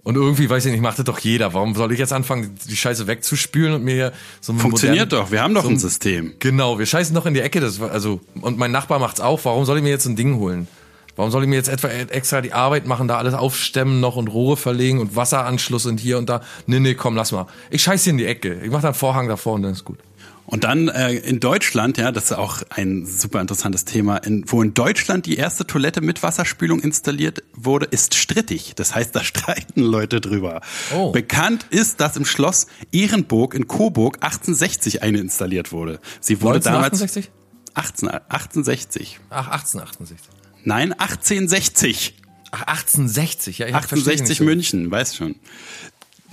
Und irgendwie, weiß ich nicht, macht das doch jeder. Warum soll ich jetzt anfangen, die Scheiße wegzuspülen und mir hier so ein Funktioniert modernen- doch, wir haben doch so ein System. Genau, wir scheißen doch in die Ecke. Das, also, und mein Nachbar macht's auch. Warum soll ich mir jetzt ein Ding holen? Warum soll ich mir jetzt etwa extra die Arbeit machen, da alles aufstemmen noch und Rohre verlegen und Wasseranschluss und hier und da? Nee, nee, komm, lass mal. Ich scheiß hier in die Ecke. Ich mach da einen Vorhang davor und dann ist gut. Und dann äh, in Deutschland, ja, das ist auch ein super interessantes Thema, in, wo in Deutschland die erste Toilette mit Wasserspülung installiert wurde, ist strittig. Das heißt, da streiten Leute drüber. Oh. Bekannt ist, dass im Schloss Ehrenburg in Coburg 1860 eine installiert wurde. Sie wurde damals 1968? 18, 1860. Ach, 1868. Nein, 1860. Ach, 1860, ja. Ich verstehe 1860 nicht so. München, weiß schon.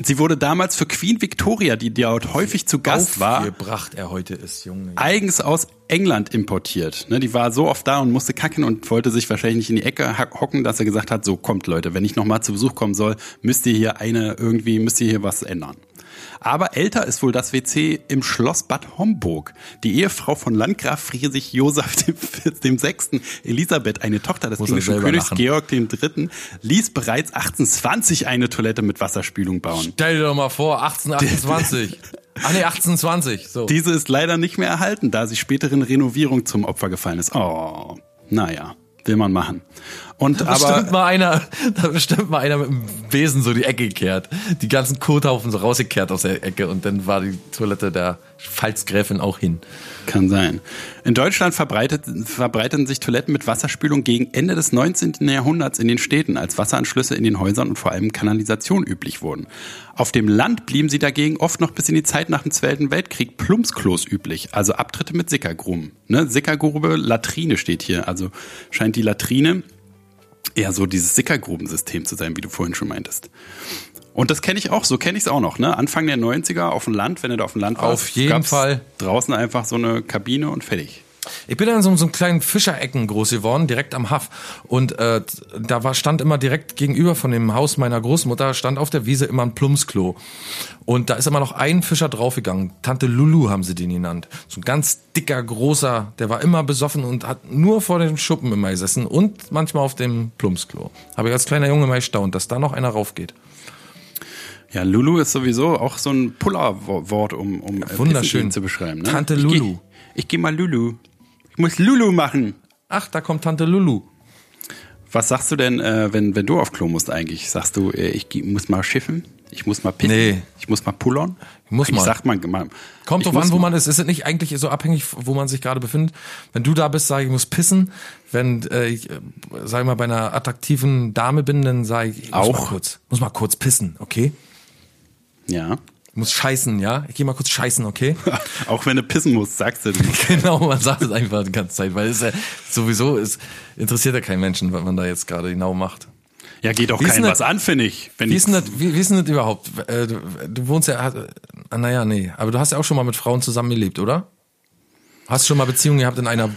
Sie wurde damals für Queen Victoria, die dort häufig zu Gast war, Aufgebracht er heute ist, Junge. eigens aus England importiert. Ne, die war so oft da und musste kacken und wollte sich wahrscheinlich nicht in die Ecke hocken, dass er gesagt hat, so kommt Leute, wenn ich nochmal zu Besuch kommen soll, müsst ihr hier eine, irgendwie müsst ihr hier was ändern. Aber älter ist wohl das WC im Schloss Bad Homburg. Die Ehefrau von Landgraf Friedrich Josef dem, Sechsten, Elisabeth, eine Tochter des Muss englischen Königs lachen. Georg dem Dritten, ließ bereits 1820 eine Toilette mit Wasserspülung bauen. Stell dir doch mal vor, 1828. ah nee, 1820. So. Diese ist leider nicht mehr erhalten, da sie späteren Renovierung zum Opfer gefallen ist. Oh, naja, will man machen. Und Da aber bestimmt mal einer, da bestimmt mal einer mit dem Besen so die Ecke gekehrt. Die ganzen Kothaufen so rausgekehrt aus der Ecke und dann war die Toilette der Pfalzgräfin auch hin. kann sein. In Deutschland verbreitet, verbreiteten sich Toiletten mit Wasserspülung gegen Ende des 19. Jahrhunderts in den Städten, als Wasseranschlüsse in den Häusern und vor allem Kanalisation üblich wurden. Auf dem Land blieben sie dagegen oft noch bis in die Zeit nach dem Zweiten Weltkrieg Plumpsklos üblich, also Abtritte mit Sickergruben. Ne? Sickergrube, Latrine steht hier, also scheint die Latrine eher so dieses Sickergrubensystem zu sein, wie du vorhin schon meintest. Und das kenne ich auch, so kenne ich es auch noch, ne? Anfang der 90er auf dem Land, wenn du da auf dem Land warst. Auf jeden Fall. Draußen einfach so eine Kabine und fertig. Ich bin in so, so einem kleinen Fischerecken groß geworden, direkt am Haff. Und äh, da war, stand immer direkt gegenüber von dem Haus meiner Großmutter, stand auf der Wiese immer ein Plumpsklo. Und da ist immer noch ein Fischer draufgegangen. Tante Lulu haben sie den genannt. So ein ganz dicker, großer, der war immer besoffen und hat nur vor dem Schuppen immer gesessen und manchmal auf dem Plumpsklo. Habe ich als kleiner Junge mal erstaunt, dass da noch einer raufgeht. Ja, Lulu ist sowieso auch so ein Puller-Wort, um, um äh, Wunderschön. Zu beschreiben. Ne? Tante Lulu. geh- Ich gehe mal Lulu. Ich muss Lulu machen. Ach, da kommt Tante Lulu. Was sagst du denn, äh, wenn, wenn du auf Klo musst eigentlich? Sagst du, äh, ich muss mal schiffen? Ich muss mal pissen? Nee. Ich muss mal pullern? Ich muss ich mal. Sag mal, mal Kommt ich drauf an, wo man ist. Ist es nicht eigentlich so abhängig, wo man sich gerade befindet? Wenn du da bist, sage ich, ich muss pissen. Wenn äh, ich, äh, sag ich mal, bei einer attraktiven Dame bin, dann sage ich, ich muss Auch? mal kurz, muss mal kurz pissen, okay? Ja. Ich muss scheißen, ja? Ich gehe mal kurz scheißen, okay? Auch wenn du pissen musst, sagst du. genau, man sagt es einfach die ganze Zeit, weil es ja sowieso ist, interessiert ja keinen Menschen, was man da jetzt gerade genau macht. Ja, geht doch Wie keinem was das- an, finde ich. Wenn Wie ist das, wie, wie ist denn das überhaupt? Äh, Du, du wohnst ja, ah, naja, nee, aber du hast ja auch schon mal mit Frauen zusammengelebt, oder? Hast schon mal Beziehungen gehabt in einer,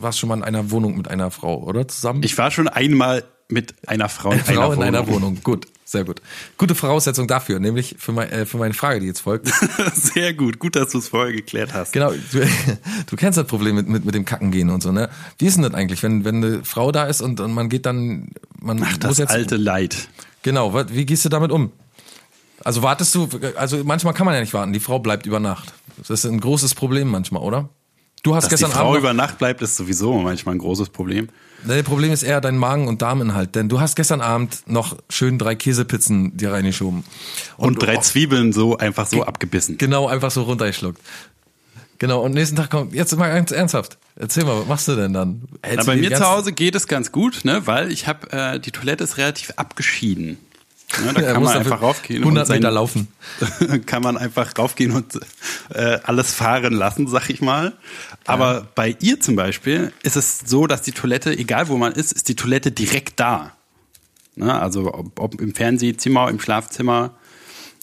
warst schon mal in einer Wohnung mit einer Frau, oder? Zusammen? ich war schon einmal mit einer Frau in Eine Frau einer in einer Wohnung. Wohnung. Gut, sehr gut. Gute Voraussetzung dafür, nämlich für, mein, äh, für meine Frage, die jetzt folgt. Sehr gut. Gut, dass du es vorher geklärt hast. Genau, du, du kennst das Problem mit, mit, mit dem Kacken gehen und so, ne? Wie ist denn das eigentlich, wenn, wenn eine Frau da ist und, und man geht dann, man Ach, das jetzt. alte Leid. Genau, wie gehst du damit um? Also wartest du, also manchmal kann man ja nicht warten, die Frau bleibt über Nacht. Das ist ein großes Problem manchmal, oder? Du hast Dass die gestern Frau Abend. über Nacht bleibt, ist sowieso manchmal ein großes Problem. das Problem ist eher dein Magen- und Darminhalt, denn du hast gestern Abend noch schön drei Käsepizzen dir reingeschoben. Und, drei oh, Zwiebeln so einfach so abgebissen. Genau, einfach so runtergeschluckt. Genau, und nächsten Tag kommt, jetzt mal ganz ernsthaft. Erzähl mal, was machst du denn dann? Hältst Na, bei die mir zu Hause geht es ganz gut, ne, weil ich habe äh, die Toilette ist relativ abgeschieden. Ne, da Er kann man einfach raufgehen 100 und sein, Meter laufen. kann man einfach raufgehen und äh, alles fahren lassen, sag ich mal. Aber bei ihr zum Beispiel ist es so, dass die Toilette, egal wo man ist, ist die Toilette direkt da. Ne? Also ob, ob im Fernsehzimmer, im Schlafzimmer.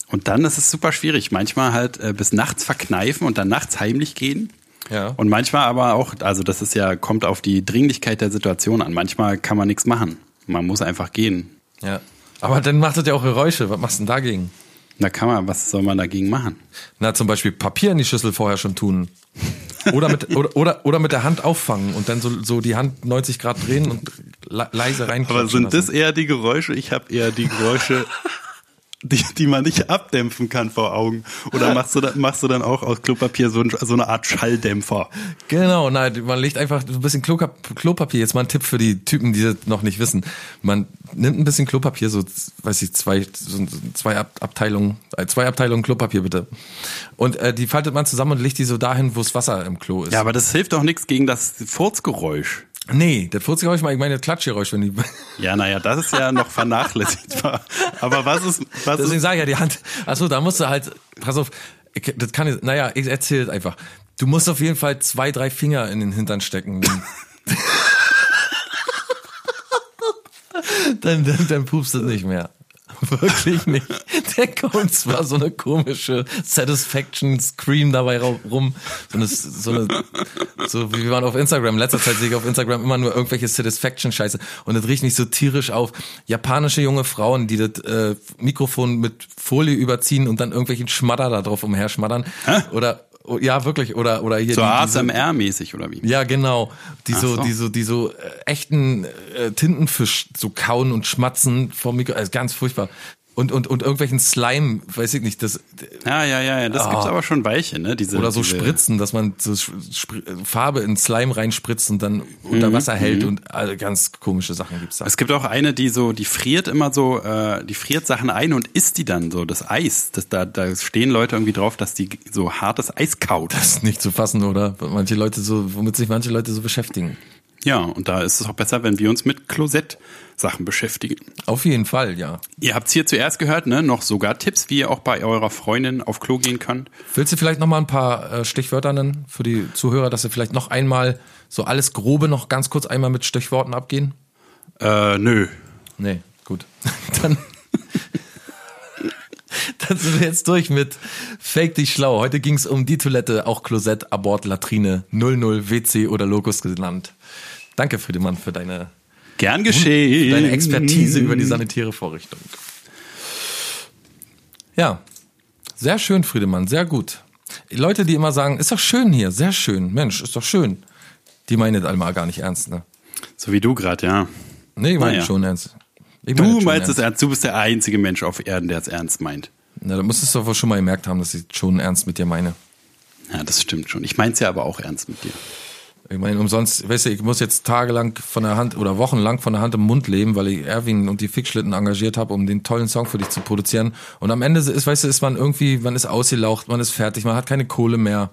Und dann ist es super schwierig. Manchmal halt äh, bis nachts verkneifen und dann nachts heimlich gehen. Ja. Und manchmal aber auch, also das ist ja, kommt auf die Dringlichkeit der Situation an. Manchmal kann man nichts machen. Man muss einfach gehen. Ja. Aber dann macht das ja auch Geräusche. Was machst du denn dagegen? Da kann man, was soll man dagegen machen? Na, zum Beispiel Papier in die Schüssel vorher schon tun. Oder mit, oder, oder, oder mit der Hand auffangen und dann so, so die Hand 90 Grad drehen und le leise rein. Aber sind das eher die Geräusche? Ich habe eher die Geräusche, die, die man nicht abdämpfen kann vor Augen. Oder machst du, da, machst du dann auch aus Klopapier so, so eine Art Schalldämpfer? Genau, nein, man legt einfach ein bisschen Klopapier. Jetzt mal ein Tipp für die Typen, die das noch nicht wissen. Man nimmt ein bisschen Klopapier, so, weiß ich, zwei, so zwei Ab Abteilungen, äh, zwei Abteilungen Klopapier bitte. Und äh, die faltet man zusammen und legt die so dahin, wo das Wasser im Klo ist. Ja, aber das hilft doch nichts gegen das Furzgeräusch. Nee, das Furzgeräusch, ich meine das Klatschgeräusch, wenn die. Ja, naja, das ist ja noch vernachlässigbar. Aber was ist, was Deswegen sage ich ja die Hand. Achso, da musst du halt, pass auf, ich- das kann ich, naja, ich erzähle es einfach. Du musst auf jeden Fall zwei, drei Finger in den Hintern stecken. dann, dann, dann pupst es nicht mehr. Wirklich nicht. Der kommt zwar so eine komische Satisfaction Scream dabei rum. So eine, so eine, so wie wir waren auf Instagram. In letzter Zeit sehe ich auf Instagram immer nur irgendwelche Satisfaction Scheiße. Und das riecht mich so tierisch auf. Japanische junge Frauen, die das äh, Mikrofon mit Folie überziehen und dann irgendwelchen Schmadder da drauf umherschmattern. Oder, oh, ja, wirklich. Oder, oder hier so ASMR-mäßig oder wie? ja, genau. Die so, so. die so, die so äh, echten äh, Tintenfisch so kauen und schmatzen vom Mikro, also ganz furchtbar. Und, und, und irgendwelchen Slime, weiß ich nicht, das, Ja, ja, ja, ja. Das Ah. gibt's aber schon weiche, ne? Diese, oder so diese, Spritzen, dass man so Farbe in Slime reinspritzt und dann Mhm, unter Wasser hält und also ganz komische Sachen gibt's da. Es gibt auch eine, die so, die friert immer so, äh, die friert Sachen ein und isst die dann so, das Eis. Das, da, da stehen Leute irgendwie drauf, dass die so hartes Eis kaut. Das ist nicht zu fassen, oder? Manche Leute so, womit sich manche Leute so beschäftigen. Ja, und da ist es auch besser, wenn wir uns mit Klosett-Sachen beschäftigen. Auf jeden Fall, ja. Ihr habt's hier zuerst gehört, ne? Noch sogar Tipps, wie ihr auch bei eurer Freundin auf Klo gehen könnt. Willst du vielleicht noch mal ein paar äh, Stichwörter nennen für die Zuhörer, dass sie vielleicht noch einmal so alles Grobe noch ganz kurz einmal mit Stichworten abgehen? Äh, nö. Nee, gut. Dann, dann sind wir jetzt durch mit Fake dich schlau. Heute ging es um die Toilette, auch Klosett, Abort, Latrine, 00, WC oder Locus genannt. Danke, Friedemann, für deine, Gern geschehen. deine Expertise über die sanitäre Vorrichtung. Ja, sehr schön, Friedemann, sehr gut. Leute, die immer sagen, ist doch schön hier, sehr schön, Mensch, ist doch schön. Die meinen das einmal gar nicht ernst, ne? So wie du gerade, ja. Nee, ich meine Naja. schon ernst. Ich meine Du meinst es ernst. Du bist der einzige Mensch auf Erden, der es ernst meint. Na, da musstest du doch wohl schon mal gemerkt haben, dass ich schon ernst mit dir meine. Ja, das stimmt schon. Ich mein's ja aber auch ernst mit dir. Ich meine, umsonst, weißt du, ich muss jetzt tagelang von der Hand oder wochenlang von der Hand im Mund leben, weil ich Erwin und die Fixschlitten engagiert habe, um den tollen Song für dich zu produzieren. Und am Ende ist, weißt du, ist man irgendwie, man ist ausgelaucht, man ist fertig, man hat keine Kohle mehr.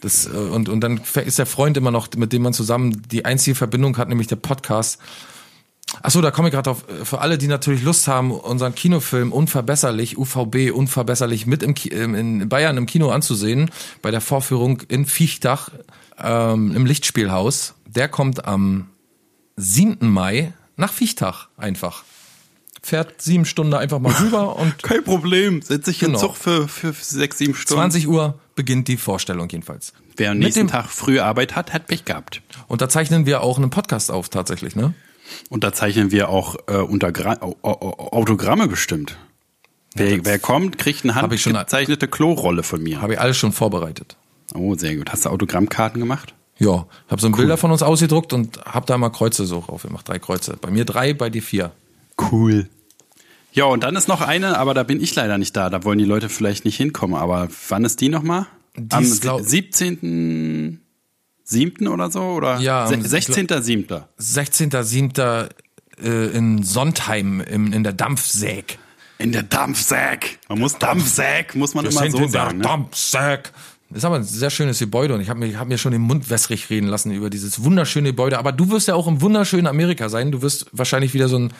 Das, äh, und, und dann ist der Freund immer noch, mit dem man zusammen die einzige Verbindung hat, nämlich der Podcast. Achso, da komme ich gerade auf. Für alle, die natürlich Lust haben, unseren Kinofilm Unverbesserlich, UVB Unverbesserlich mit im ähm, in Bayern im Kino anzusehen, bei der Vorführung in Viechtach ähm, im Lichtspielhaus. Der kommt am 7. Mai nach Viechtach einfach. Fährt sieben Stunden einfach mal rüber und Kein Problem. Setz dich in den Genau. Zug für, für sechs, sieben Stunden. 20 Uhr beginnt die Vorstellung jedenfalls. Wer am nächsten Tag früh Arbeit hat, hat Pech gehabt. Und da zeichnen wir auch einen Podcast auf tatsächlich, ne? Und da zeichnen wir auch äh, unter Gra Au- Au- Autogramme bestimmt. Wer, wer kommt, kriegt eine ich handgezeichnete Klorolle von mir. Habe ich alles schon vorbereitet. Oh, sehr gut. Hast du Autogrammkarten gemacht? Ja, habe so ein Bilder von uns ausgedruckt und habe da mal Kreuze so drauf gemacht. Drei Kreuze. Bei mir drei, bei dir vier. Cool. Ja, und dann ist noch eine, aber da bin ich leider nicht da. Da wollen die Leute vielleicht nicht hinkommen. Aber wann ist die nochmal? Am glaub- 17. 7. oder so? Oder Ja, am- 16.7. 16.07. Äh, in Sontheim im, in der Dampfsäg. In der Dampfsäg. Man muss Dampfsäg, muss man immer so in der sagen. Ne? Dampfsäg. Ist aber ein sehr schönes Gebäude und ich habe mir, hab mir schon den Mund wässrig reden lassen über dieses wunderschöne Gebäude. Aber du wirst ja auch im wunderschönen Amerika sein. Du wirst wahrscheinlich wieder so einen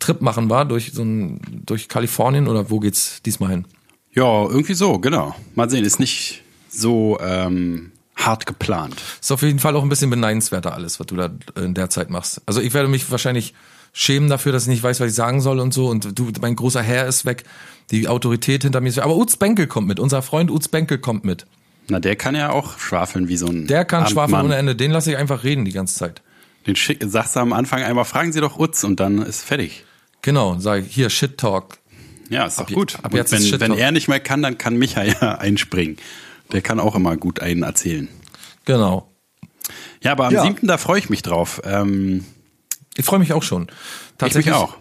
Trip machen, war durch so ein, durch Kalifornien oder wo geht's diesmal hin? Ja, irgendwie so, genau. Mal sehen, ist nicht so ähm, hart geplant. Ist auf jeden Fall auch ein bisschen beneidenswerter alles, was du da in der Zeit machst. Also ich werde mich wahrscheinlich schämen dafür, dass ich nicht weiß, was ich sagen soll und so. Und du, mein großer Herr ist weg, die Autorität hinter mir ist weg. Aber Utz Benkel kommt mit, unser Freund Utz Benkel kommt mit. Na, der kann ja auch schwafeln wie so ein Der kann Amtmann. schwafeln ohne Ende, den lasse ich einfach reden die ganze Zeit. Den schick, sagst du am Anfang einmal, fragen Sie doch Utz und dann ist fertig. Genau, sag ich, hier, Shit Talk. Ja, ist doch Ab je- gut. ab jetzt wenn, wenn er nicht mehr kann, dann kann Micha ja einspringen. Der kann auch immer gut einen erzählen. Genau. Ja, aber am Ja. siebten, da freue ich mich drauf. Ähm, Ich freue mich auch schon. ich mich auch.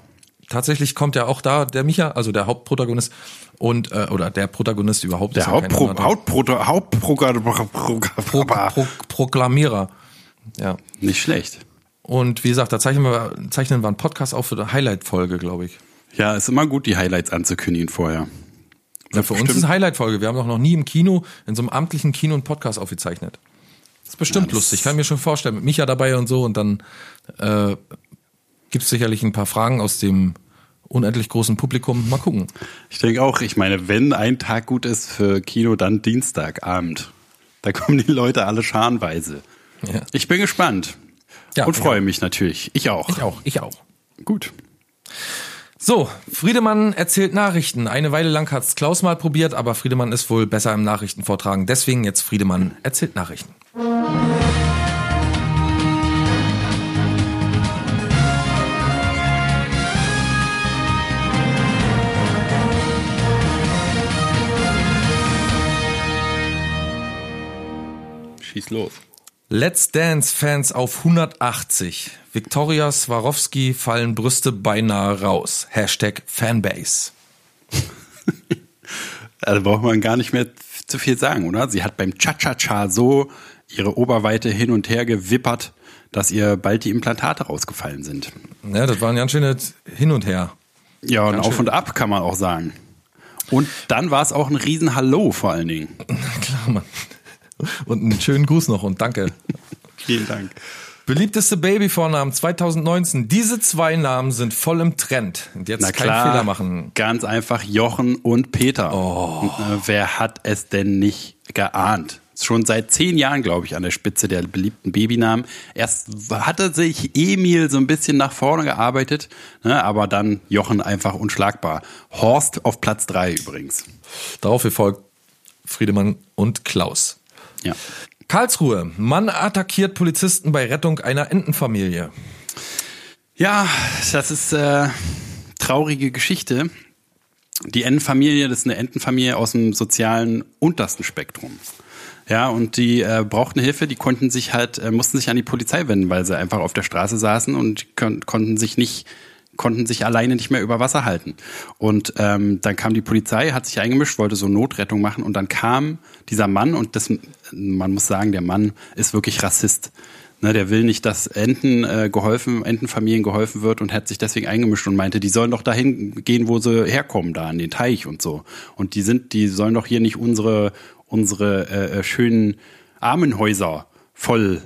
Tatsächlich kommt ja auch da der Micha, also der Hauptprotagonist und äh, oder der Protagonist überhaupt. Der ist ja Hauptpro. Hauptpro Hauptpro Pro, Pro, Proklamierer. Ja. Nicht schlecht. Und wie gesagt, da zeichnen wir, zeichnen wir einen Podcast auf für eine Highlight-Folge, glaube ich. Ja, ist immer gut, die Highlights anzukündigen vorher. Ja, für uns ist eine Highlight-Folge. Wir haben doch noch nie im Kino, in so einem amtlichen Kino einen Podcast aufgezeichnet. Das ist bestimmt Ja, das- lustig, kann mir schon vorstellen. Mit Micha dabei und so und dann äh, gibt es sicherlich ein paar Fragen aus dem unendlich großen Publikum. Mal gucken. Ich denke auch, ich meine, wenn ein Tag gut ist für Kino, dann Dienstagabend. Da kommen die Leute alle scharenweise. Ja. Ich bin gespannt. Ja, und freue ja. mich natürlich. Ich auch. Ich auch, ich auch. Gut. So, Friedemann erzählt Nachrichten. Eine Weile lang hat's Klaus mal probiert, aber Friedemann ist wohl besser im Nachrichtenvortragen. Deswegen jetzt Friedemann erzählt Nachrichten. Schieß los. Let's Dance-Fans auf 180. Viktoria Swarovski fallen Brüste beinahe raus. Hashtag Fanbase. Also braucht man gar nicht mehr zu viel sagen, oder? Sie hat beim Cha-Cha-Cha so ihre Oberweite hin und her gewippert, dass ihr bald die Implantate rausgefallen sind. Ja, das war ein ganz schönes Hin und Her. Ja, und Ganz auf schön. und ab kann man auch sagen. Und dann war es auch ein Riesen-Hallo vor allen Dingen. Klar, Mann. Und einen schönen Gruß noch und danke. Vielen Dank. Beliebteste Babyvornamen 2019. Diese zwei Namen sind voll im Trend. Und jetzt Na keinen klar, Fehler machen. ganz einfach Jochen und Peter. Oh. Und, äh, wer hat es denn nicht geahnt? Schon seit zehn Jahren, glaube ich, an der Spitze der beliebten Babynamen. Erst hatte sich Emil so ein bisschen nach vorne gearbeitet, ne, aber dann Jochen einfach unschlagbar. Horst auf Platz drei übrigens. Darauf folgt Friedemann und Klaus. Ja. Karlsruhe. Mann attackiert Polizisten bei Rettung einer Entenfamilie. Ja, das ist äh, traurige Geschichte. Die Entenfamilie, das ist eine Entenfamilie aus dem sozialen untersten Spektrum. Ja, und die äh, brauchten Hilfe, die konnten sich halt, äh, mussten sich an die Polizei wenden, weil sie einfach auf der Straße saßen und kon konnten sich nicht, konnten sich alleine nicht mehr über Wasser halten. Und ähm, dann kam die Polizei, hat sich eingemischt, wollte so Notrettung machen und dann kam dieser Mann und das, man muss sagen, der Mann ist wirklich Rassist. Ne, der will nicht, dass Enten äh, geholfen, Entenfamilien geholfen wird und hat sich deswegen eingemischt und meinte, die sollen doch dahin gehen, wo sie herkommen, da an den Teich und so. Und die sind, die sollen doch hier nicht unsere unsere äh, äh, schönen Armenhäuser voll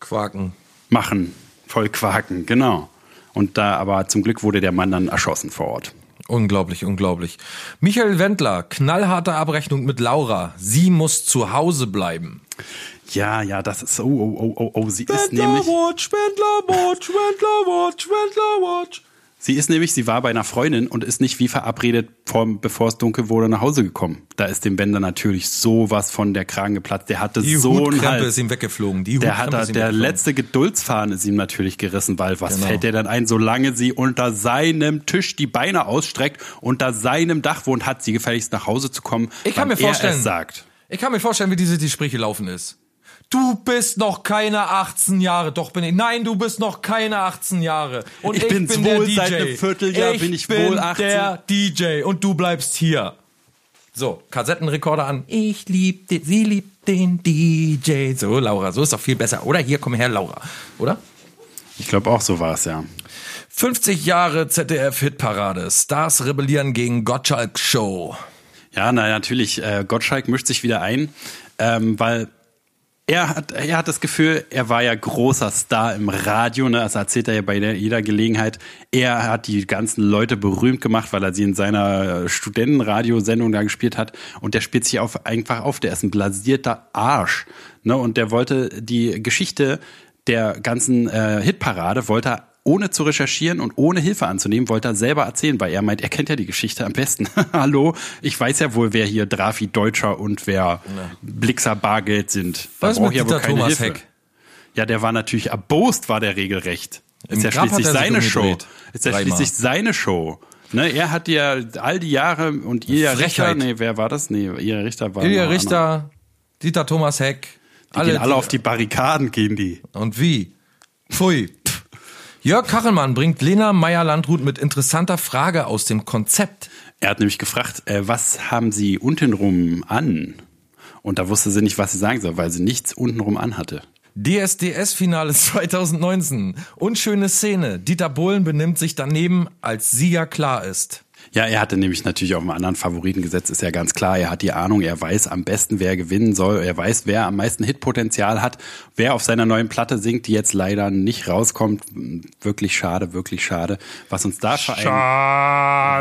Quaken. machen, voll quaken, genau. Und da, aber zum Glück wurde der Mann dann erschossen vor Ort. Unglaublich, unglaublich. Michael Wendler, knallharte Abrechnung mit Laura. Sie muss zu Hause bleiben. Ja, ja, das ist, oh, oh, oh, oh, oh, sie ist nämlich, Watch, Wendler Watch, Wendler Watch, Wendler Watch. Sie ist nämlich, sie war bei einer Freundin und ist nicht wie verabredet, vor, bevor es dunkel wurde, nach Hause gekommen. Da ist dem Bender natürlich sowas von der Kragen geplatzt. Der hatte Die so einen Hals. ist ihm weggeflogen. Die Der, hat, ihm der letzte Geduldsfaden ist ihm natürlich gerissen, weil was Genau. fällt dir denn ein, solange sie unter seinem Tisch die Beine ausstreckt, unter seinem Dach wohnt, hat sie gefälligst nach Hause zu kommen, Ich kann mir vorstellen- er sagt. Ich kann mir vorstellen, wie diese Gespräche laufen ist. Du bist noch keine 18 Jahre. Doch bin ich. Nein, du bist noch keine 18 Jahre. Und Ich ich, bin's bin wohl DJ. seit einem Vierteljahr ich bin ich bin wohl 18. der DJ und du bleibst hier. So, Kassettenrekorder an. Ich lieb den, sie liebt den DJ. So, Laura, so ist doch viel besser. Oder hier, komm her, Laura. Oder? Ich glaube auch so war es, ja. 50 Jahre ZDF-Hitparade. Stars rebellieren gegen Gottschalk Show. Ja, na natürlich, äh, Gottschalk mischt sich wieder ein, ähm, weil er hat, er hat das Gefühl, er war ja großer Star im Radio, ne? das erzählt er ja bei der- jeder Gelegenheit. Er hat die ganzen Leute berühmt gemacht, weil er sie in seiner Studentenradiosendung da gespielt hat. Und der spielt sich auf, einfach auf, der ist ein blasierter Arsch. Ne? Und der wollte die Geschichte der ganzen äh, Hitparade, wollte er ohne zu recherchieren und ohne Hilfe anzunehmen, wollte er selber erzählen, weil er meint, er kennt ja die Geschichte am besten. Hallo, ich weiß ja wohl, wer hier Drafi Deutscher und wer Blixer Bargeld sind. Da Was ist brauch mit ich aber keine Thomas Hilfe. Heck? Ja, der war natürlich erbost, war der regelrecht. Ist ja Grab schließlich sich seine Show. Ist ja schließlich seine Show. Ne, er hat ja all die Jahre und jeder Richter, nee, wer war das? Nee, ihr Richter war Ilja einer. Richter, Dieter Thomas Heck. Die gehen alle auf die Barrikaden, gehen die. Und wie? Pfui. Jörg Kachelmann bringt Lena Meyer-Landrut mit interessanter Frage aus dem Konzept. Er hat nämlich gefragt, äh, was haben Sie untenrum an? Und da wusste sie nicht, was sie sagen soll, weil sie nichts untenrum anhatte. DSDS-Finale 2019. Unschöne Szene. Dieter Bohlen benimmt sich daneben, als Sieger klar ist. Ja, er hatte nämlich natürlich auf einen anderen Favoriten gesetzt, ist ja ganz klar. Er hat die Ahnung, er weiß am besten, wer gewinnen soll. Er weiß, wer am meisten Hitpotenzial hat, wer auf seiner neuen Platte singt, die jetzt leider nicht rauskommt. Wirklich schade, wirklich schade. Was uns da für ein,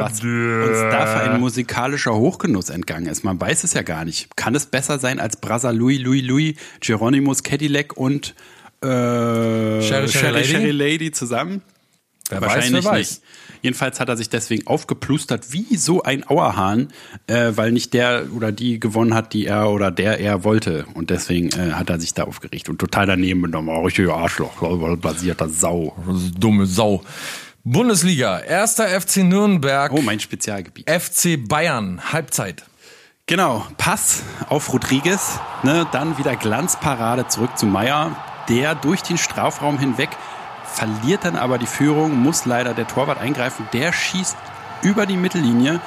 was uns da für ein musikalischer Hochgenuss entgangen ist. Man weiß es ja gar nicht. Kann es besser sein als Brother Louis, Louis, Louis, Geronimus Cadillac und äh, Sherry, Sherry Lady? Sherry Lady zusammen? Wer weiß, Wahrscheinlich wer weiß. nicht. Jedenfalls hat er sich deswegen aufgeplustert wie so ein Auerhahn, äh, weil nicht der oder die gewonnen hat, die er oder der er wollte. Und deswegen äh, hat er sich da aufgeregt und total daneben genommen. Oh, richtiger Arschloch, basierter Sau. Dumme Sau. Bundesliga. Erster FC Nürnberg. Oh, mein Spezialgebiet. FC Bayern. Halbzeit. Genau, Pass auf Rodriguez, ne, dann wieder Glanzparade zurück zu Meier, der durch den Strafraum hinweg verliert dann aber die Führung, muss leider der Torwart eingreifen, der schießt über die Mittellinie,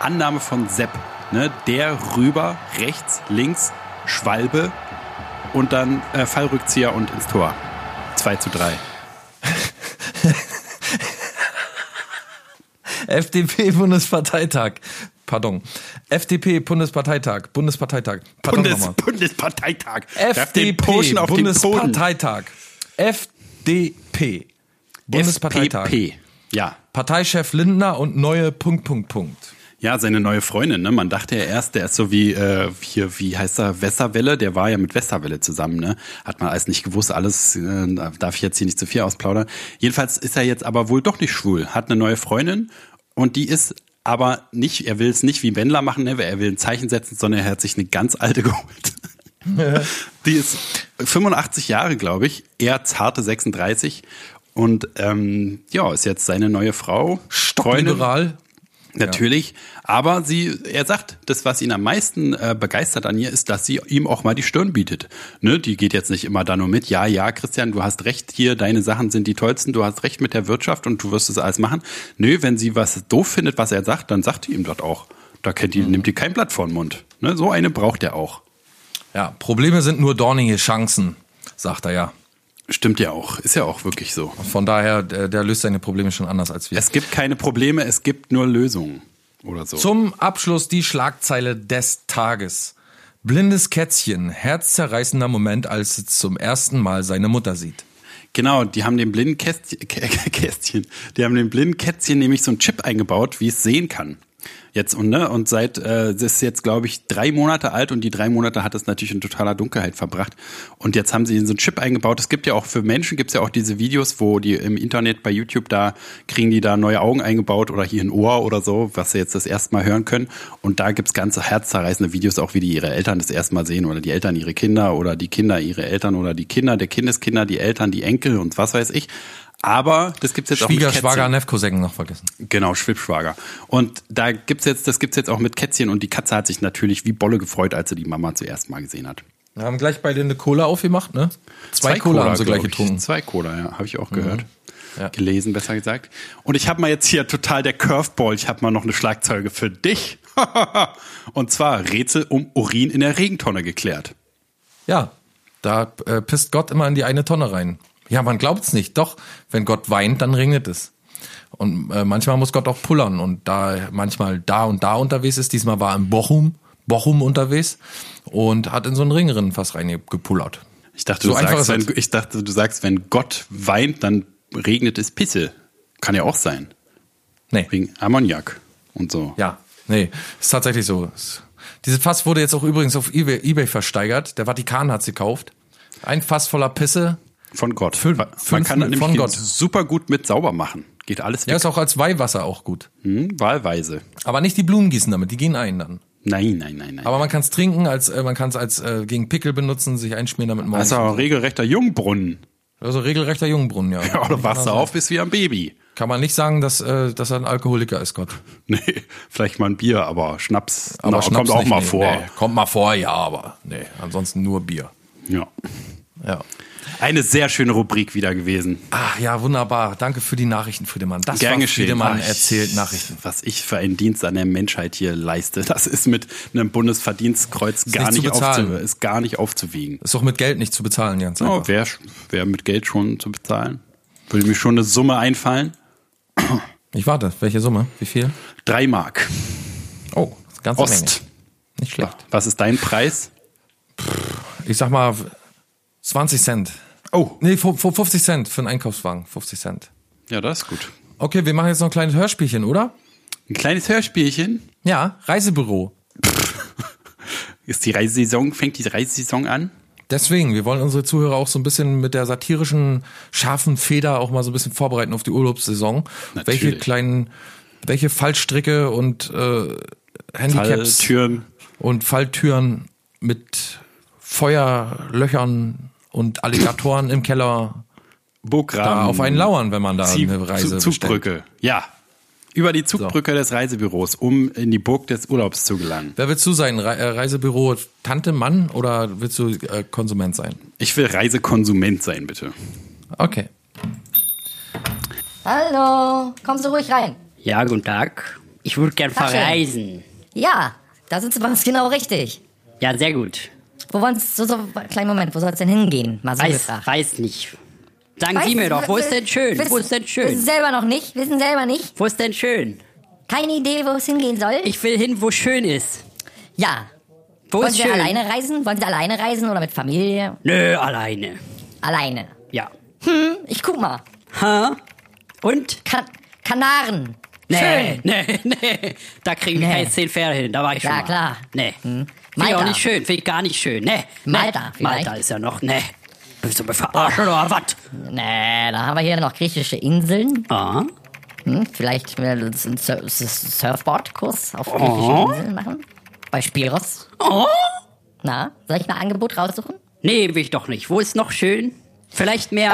Annahme von Sepp, ne, der rüber, rechts, links, Schwalbe und dann äh, Fallrückzieher und ins Tor. 2 zu 3. FDP-Bundesparteitag. Pardon. FDP-Bundesparteitag. Bundesparteitag. Pardon Bundes nochmal. Bundesparteitag. Den FDP, Boden. Bundesparteitag. FPP. Ja, Parteichef Lindner und neue Punkt, Punkt, Punkt. Ja, seine neue Freundin, ne? Man dachte ja erst, der ist so wie äh, hier, wie heißt er, Westerwelle, der war ja mit Westerwelle zusammen, ne? Hat man alles nicht gewusst, alles äh, darf ich jetzt hier nicht zu viel ausplaudern. Jedenfalls ist er jetzt aber wohl doch nicht schwul, hat eine neue Freundin und die ist aber nicht, er will es nicht wie Wendler machen, ne? Er will ein Zeichen setzen, sondern er hat sich eine ganz alte geholt. Die ist 85 Jahre, glaube ich, er zarte 36 und ähm, ja, ist jetzt seine neue Frau. Liberal. Natürlich, aber sie, er sagt, das, was ihn am meisten äh, begeistert an ihr, ist, dass sie ihm auch mal die Stirn bietet. Ne, die geht jetzt nicht immer da nur mit. Ja, ja, Christian, du hast recht hier, deine Sachen sind die tollsten, du hast recht mit der Wirtschaft und du wirst es alles machen. Nö, wenn sie was doof findet, was er sagt, dann sagt die ihm das auch. Da kennt die, nimmt die kein Blatt vor den Mund. Ne, so eine braucht er auch. Ja, Probleme sind nur dornige Chancen, sagt er ja. Stimmt ja auch, ist ja auch wirklich so. Von daher, der, der löst seine Probleme schon anders als wir. Es gibt keine Probleme, es gibt nur Lösungen oder so. Zum Abschluss die Schlagzeile des Tages. Blindes Kätzchen, herzzerreißender Moment, als es zum ersten Mal seine Mutter sieht. Genau, die haben dem blinden Kästchen, Kä- Kästchen, die haben dem blinden Kätzchen nämlich so einen Chip eingebaut, wie es sehen kann. Jetzt und ne und seit äh, das ist jetzt glaube ich drei Monate alt und die drei Monate hat es natürlich in totaler Dunkelheit verbracht und jetzt haben sie so einen Chip eingebaut. Es gibt ja auch für Menschen gibt's ja auch diese Videos, wo die im Internet bei YouTube da kriegen die da neue Augen eingebaut oder hier ein Ohr oder so, was sie jetzt das erste Mal hören können und da gibt's ganze herzzerreißende Videos auch, wie die ihre Eltern das erste Mal sehen oder die Eltern ihre Kinder oder die Kinder ihre Eltern oder die Kinder der Kindeskinder, die Eltern, die Enkel und was weiß ich. Aber das gibt's jetzt auch mit Kätzchen. Schwager, Nefkosägen noch vergessen. Genau, Schwibschwager. Und da gibt's jetzt, das gibt's jetzt auch mit Kätzchen und die Katze hat sich natürlich wie Bolle gefreut, als sie die Mama zuerst mal gesehen hat. Wir haben gleich beide eine Cola aufgemacht, ne? Zwei, Cola, haben sie gleich getrunken. Mhm. Zwei Cola, ja, habe ich auch gehört. Ja. Gelesen, besser gesagt. Und ich habe mal jetzt hier total der Curveball, ich habe mal noch eine Schlagzeuge für dich. und zwar Rätsel um Urin in der Regentonne geklärt. Ja, da äh, pisst Gott immer in die eine Tonne rein. Ja, man glaubt's nicht. Doch, wenn Gott weint, dann regnet es. Und äh, manchmal muss Gott auch pullern und da manchmal da und da unterwegs ist, diesmal war er in Bochum, Bochum unterwegs und hat in so einen Ringrinnen fast reingepullert. Ich dachte, So du sagst, wenn, ich dachte, du sagst, wenn Gott weint, dann regnet es Pisse. Kann ja auch sein. Nee. Wegen Ammoniak und so. Ja, nee, ist tatsächlich so. Es- Dieses Fass wurde jetzt auch übrigens auf eBay, eBay versteigert. Der Vatikan hat's gekauft. Ein Fass voller Pisse. Von Gott. Fünf- Man fünf kann nämlich von Gott. super gut mit sauber machen. Geht alles Ja, weg. ist auch als Weihwasser auch gut. Hm, wahlweise. Aber nicht die Blumen gießen damit, die gehen ein dann. Nein, nein, nein, nein. Aber man kann es trinken, als äh, man kann es als äh, gegen Pickel benutzen, sich einschmieren damit morgens. Das ist aber ein regelrechter Jungbrunnen. Also regelrechter Jungbrunnen, ja. Ja, du wachst auf, bist wie ein Baby. Kann man nicht sagen, dass, äh, dass er ein Alkoholiker ist, Gott. Nee, vielleicht mal ein Bier, aber Schnaps, Aber na, Schnaps kommt auch nicht, mal nee, vor. Nee, kommt mal vor, ja, aber nee, ansonsten nur Bier. Ja. Ja. Eine sehr schöne Rubrik wieder gewesen. Ach ja, wunderbar. Danke für die Nachrichten, Friedemann. Das Gern war geschehen. Friedemann Ach, erzählt Nachrichten. Was ich für einen Dienst an der Menschheit hier leiste, das ist mit einem Bundesverdienstkreuz gar nicht nicht, aufzu ist gar nicht aufzuwiegen. Ist doch mit Geld nicht zu bezahlen, ganz Oh. Wäre wär mit Geld schon zu bezahlen. Würde mir schon eine Summe einfallen. Ich warte, welche Summe? Wie viel? Drei Mark. Oh, das ist eine ganze Menge. Ost. Nicht schlecht. Was ist dein Preis? Ich sag mal 20 Cent. Oh. Nee, fu- 50 Cent für einen Einkaufswagen. 50 Cent. Ja, das ist gut. Okay, wir machen jetzt noch ein kleines Hörspielchen, oder? Ein kleines Hörspielchen. Ja, Reisebüro. Ist die Reisesaison, fängt die Reisesaison an? Deswegen, wir wollen unsere Zuhörer auch so ein bisschen mit der satirischen, scharfen Feder auch mal so ein bisschen vorbereiten auf die Urlaubssaison. Natürlich. Welche kleinen, welche Fallstricke und äh, Handicaps Falltüren. und Falltüren mit Feuerlöchern und Alligatoren im Keller Burggraben. da auf einen lauern, wenn man da Zieh- eine Reise Zu- bestellt. Zugbrücke. Ja. Über die Zugbrücke des Reisebüros, um in die Burg des Urlaubs zu gelangen. Wer willst du sein? Re äh, Reisebüro Tante, Mann oder willst du äh, Konsument sein? Ich will Reisekonsument sein, bitte. Okay. Hallo, kommen Sie ruhig rein. Ja, guten Tag. Ich würde gern Tag schön. verreisen. Ja, da sind Sie uns genau richtig. Ja, sehr gut. Wo wollen so, so, kleinen Moment, wo soll es denn hingehen? Mal so Weiß, gefragt. weiß nicht. Sagen Weiß- Sie mir doch, wo ist denn schön? Wissen- Wo ist denn Wissen schön? selber noch nicht, wissen selber nicht. Wo ist denn schön? Keine Idee, wo es hingehen soll? Ich will hin, wo schön ist. ja. Wo Wollen ist Sie schön? alleine reisen? Wollen Sie alleine reisen oder mit Familie? Nö, alleine. Alleine. Ja. Hm, ich guck mal. Ha? Und? Kan Kanaren. Nee, Schön. nee, nee. Da kriegen wir Nee. keine zehn Pferde hin. Da war ich Ja, schon mal. klar. Nee. Hm. Finde ich Malta. auch nicht schön. Finde ich gar nicht schön. Nee. Malta nee. vielleicht. Malta ist ja noch, nee. Bist du mir verarschen oder was? Nee, da haben wir hier noch griechische Inseln. Ah. Hm, vielleicht einen Sur- Surfboard-Kurs auf griechischen Oh. Inseln machen. Bei Spiros. Oh. Na, soll ich ein Angebot raussuchen? Nee, will ich doch nicht. Wo ist noch schön? Vielleicht mehr,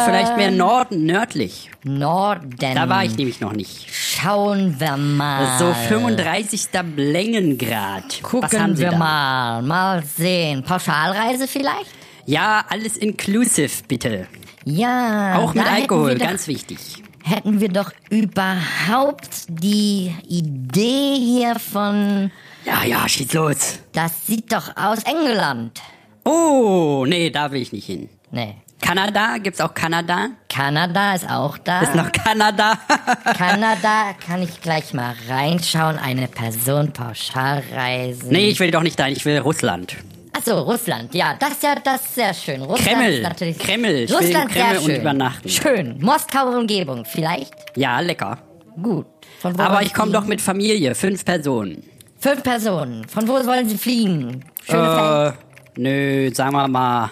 äh, vielleicht mehr Norden, nördlich. Norden. Da war ich nämlich noch nicht. Schauen wir mal. So 35. Längengrad. Gucken wir da? mal. Mal sehen. Pauschalreise vielleicht? Ja, alles inclusive, bitte. Ja. Auch mit Alkohol, doch- ganz wichtig. Hätten wir doch überhaupt die Idee hier von. Ja, ja, schieß los. Das sieht doch aus England. Oh, nee, da will ich nicht hin. Nee. Kanada, gibt's auch Kanada? Kanada ist auch da. Ist noch Kanada? Kanada kann ich gleich mal reinschauen. Eine Person Pauschalreise. nee, ich will doch nicht dahin, ich will Russland. Achso, Russland. Ja, das ist ja das ist sehr schön. Russland Kreml. Ist natürlich Kreml. Ich will Russland in Kreml sehr und schön. übernachten. Schön. Moskau Umgebung vielleicht. Ja, lecker. Gut. Von wo Aber ich komme doch mit Familie, fünf Personen. Fünf Personen. Von wo wollen Sie fliegen? Schönes Land. Äh, nö, sagen wir mal,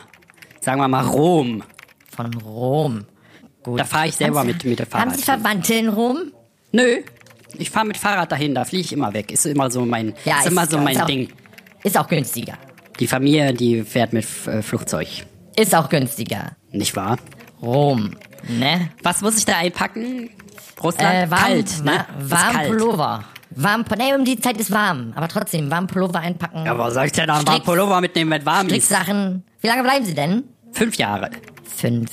sagen wir mal Rom. Von Rom. Gut. Da fahre ich selber Haben mit, mit Haben Fahrrad. Sie Verwandte in Rom? Nö, ich fahre mit Fahrrad dahin, da fliege ich immer weg. Ist immer so mein, Ja, ist immer ist- so mein ist auch- Ding. Ist auch günstiger. Die Familie, die fährt mit äh, Flugzeug. Ist auch günstiger. Nicht wahr? Rom. Ne? Was muss ich da einpacken? Russland? Äh, warm, kalt, ne? warm kalt. Pullover. Warm, nee, um die Zeit ist warm. Aber trotzdem, warm Pullover einpacken. Ja, was soll ich denn da mal Strick- Pullover mitnehmen, wenn warm ist? Stricksachen. Wie lange bleiben Sie denn? Fünf Jahre. Fünf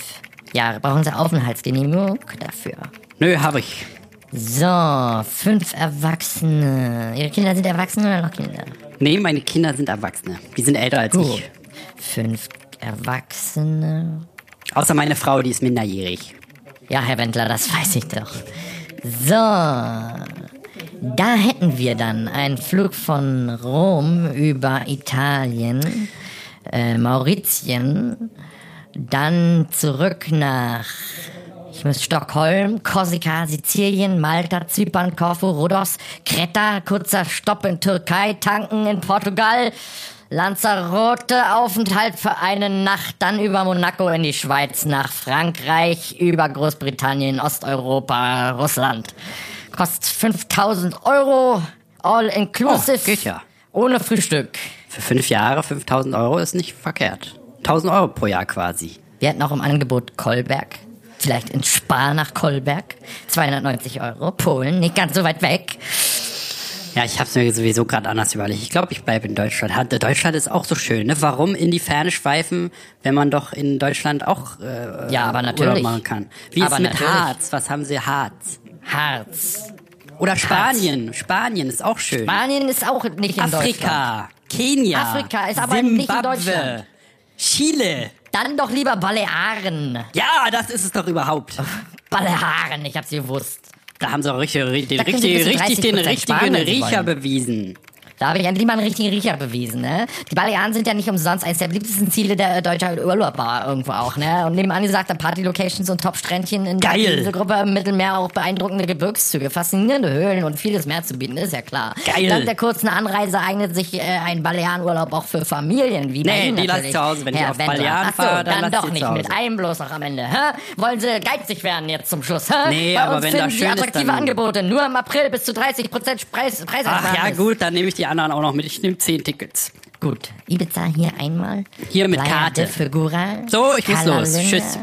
Jahre. Brauchen Sie Aufenthaltsgenehmigung dafür? Nö, habe ich. So, fünf Erwachsene. Ihre Kinder sind Erwachsene oder noch Kinder? Nee, meine Kinder sind Erwachsene. Die sind älter als Gut. ich. Fünf Erwachsene. Außer meine Frau, die ist minderjährig. Ja, Herr Wendler, das weiß ich doch. So, da hätten wir dann einen Flug von Rom über Italien, äh, Mauritien, dann zurück nach ich muss Stockholm, Korsika, Sizilien, Malta, Zypern, Korfu, Rhodos, Kreta, kurzer Stopp in Türkei, tanken in Portugal, Lanzarote, Aufenthalt für eine Nacht, dann über Monaco in die Schweiz, nach Frankreich, über Großbritannien, Osteuropa, Russland. Kostet 5000 Euro, all inclusive, Oh, ohne Frühstück. Für fünf Jahre 5000 Euro ist nicht verkehrt. 1000 Euro pro Jahr quasi. Wir hatten auch im Angebot Kolberg. Vielleicht in Spar nach Kolberg. 290 Euro. Polen, nicht ganz so weit weg. Ja, ich habe es mir sowieso gerade anders überlegt. Ich glaube, ich bleibe in Deutschland. Deutschland ist auch so schön. Ne? Warum in die Ferne schweifen, wenn man doch in Deutschland auch äh, Ja, aber natürlich. Machen kann? Wie Aber ist mit natürlich. Harz? Was haben sie Harz? Harz. Oder Spanien. Spanien ist auch schön. Spanien ist auch nicht in Deutschland. Afrika. Kenia. Afrika ist aber Zimbabwe, nicht in Deutschland. Chile. Dann doch lieber Balearen. Ja, das ist es doch überhaupt. Balearen, ich hab's gewusst. Da haben sie auch richtig, den, richtig, richtig den 30% richtigen Riecher bewiesen. Da habe ich endlich mal einen richtigen Riecher bewiesen, ne? Die Balearen sind ja nicht umsonst eines der beliebtesten Ziele der deutschen Urlauber irgendwo auch, ne? Und neben angesagter Party-Locations und Top-Strändchen in Geil. Inselgruppe im Mittelmeer auch beeindruckende Gebirgszüge, faszinierende Höhlen und vieles mehr zu bieten, ist ja klar. Geil. Dank der kurzen Anreise eignet sich äh, ein Balearenurlaub auch für Familien, wie Nee, die lass natürlich, ich zu Hause. Wenn ich Herr auf Wendler. Balearen Ach fahre, dann dann doch ich nicht mit einem bloß noch am Ende, hä? Wollen Sie geizig werden jetzt zum Schluss, hä? Nee, Bei aber wenn da finden Sie schön ist, attraktive dann- Angebote, nur im April bis zu 30% Preis, Ach Preisersparnis. ja, gut, dann nehme ich die anderen auch noch mit. Ich nehme zehn Tickets. Gut, Ibiza hier einmal. Hier mit Playa Karte. Figura. So, ich muss los. Tschüss.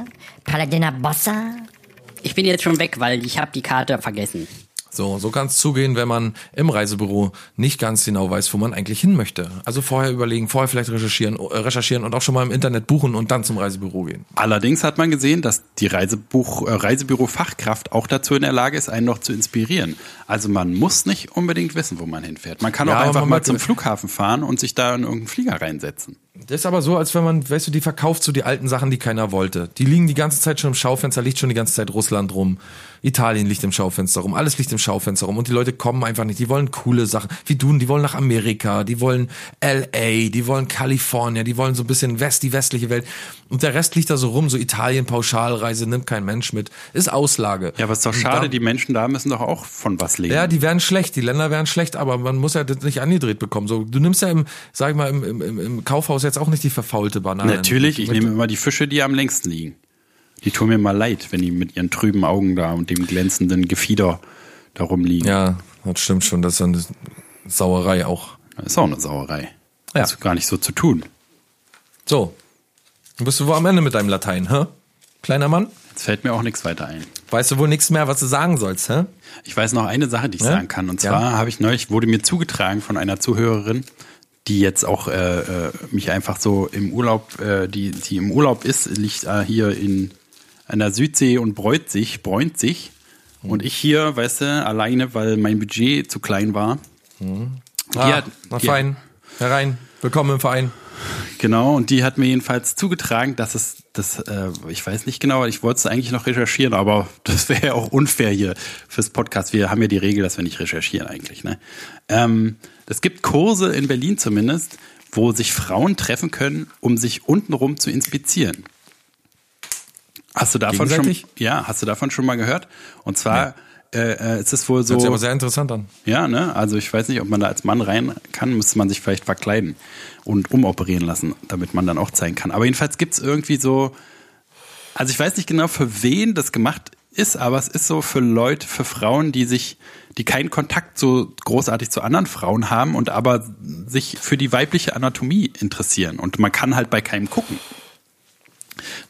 Paladina Bossa. Ich bin jetzt schon weg, weil ich habe die Karte vergessen. So, so kann es zugehen, wenn man im Reisebüro nicht ganz genau weiß, wo man eigentlich hin möchte. Also vorher überlegen, vorher vielleicht recherchieren, äh, recherchieren und auch schon mal im Internet buchen und dann zum Reisebüro gehen. Allerdings hat man gesehen, dass die Reisebuch, äh, Reisebüro-Fachkraft auch dazu in der Lage ist, einen noch zu inspirieren. Also man muss nicht unbedingt wissen, wo man hinfährt. Man kann Ja, auch einfach mal zum Flughafen fahren und sich da in irgendeinen Flieger reinsetzen. Das ist aber so, als wenn man, weißt du, die verkauft so die alten Sachen, die keiner wollte. Die liegen die ganze Zeit schon im Schaufenster, liegt schon die ganze Zeit Russland rum. Italien liegt im Schaufenster rum, alles liegt im Schaufenster rum und die Leute kommen einfach nicht. Die wollen coole Sachen, wie du, die wollen nach Amerika, die wollen LA, die wollen Kalifornien, die wollen so ein bisschen West, die westliche Welt. Und der Rest liegt da so rum, so Italien, Pauschalreise, nimmt kein Mensch mit. Ist Auslage. Ja, aber ist doch schade, da- die Menschen da müssen doch auch von was leben. Ja, die wären schlecht, die Länder wären schlecht, aber man muss ja das nicht angedreht bekommen. So, du nimmst ja im, sag ich mal, im, im, im Kaufhaus jetzt auch nicht die verfaulte Banane. Natürlich, ich nehme immer die Fische, die am längsten liegen. Die tun mir mal leid, wenn die mit ihren trüben Augen da und dem glänzenden Gefieder da rumliegen. Ja, das stimmt schon. Das ist eine Sauerei auch. Das ist auch eine Sauerei. Ja. Das ist gar nicht so zu tun. So. Du bist du wohl am Ende mit deinem Latein, hä? Kleiner Mann? Jetzt fällt mir auch nichts weiter ein. Weißt du wohl nichts mehr, was du sagen sollst, hä? Ich weiß noch eine Sache, die ich Ja? sagen kann. Und Ja. zwar habe ich neulich, wurde mir zugetragen von einer Zuhörerin, die jetzt auch äh, äh, mich einfach so im Urlaub, äh, die, die im Urlaub ist, liegt äh, hier in an der Südsee und bräut sich, bräunt sich. Und ich hier, weißt du, alleine, weil mein Budget zu klein war. Die Ah, hat- na fein. Herein. Willkommen im Verein. Genau, und die hat mir jedenfalls zugetragen, dass es das, äh, ich weiß nicht genau, ich wollte es eigentlich noch recherchieren, aber das wäre ja auch unfair hier fürs Podcast. Wir haben ja die Regel, dass wir nicht recherchieren eigentlich. Ne? Ähm, es gibt Kurse in Berlin zumindest, wo sich Frauen treffen können, um sich untenrum zu inspizieren. Hast du davon schon? Ja, hast du davon schon mal gehört? Und zwar äh, äh, es ist wohl so. Hört sich aber sehr interessant an. Ja, ne? Also ich weiß nicht, ob man da als Mann rein kann, müsste man sich vielleicht verkleiden und umoperieren lassen, damit man dann auch zeigen kann. Aber jedenfalls gibt's irgendwie so, also ich weiß nicht genau, für wen das gemacht ist, aber es ist so für Leute, für Frauen, die sich, die keinen Kontakt so großartig zu anderen Frauen haben und aber sich für die weibliche Anatomie interessieren. Und man kann halt bei keinem gucken.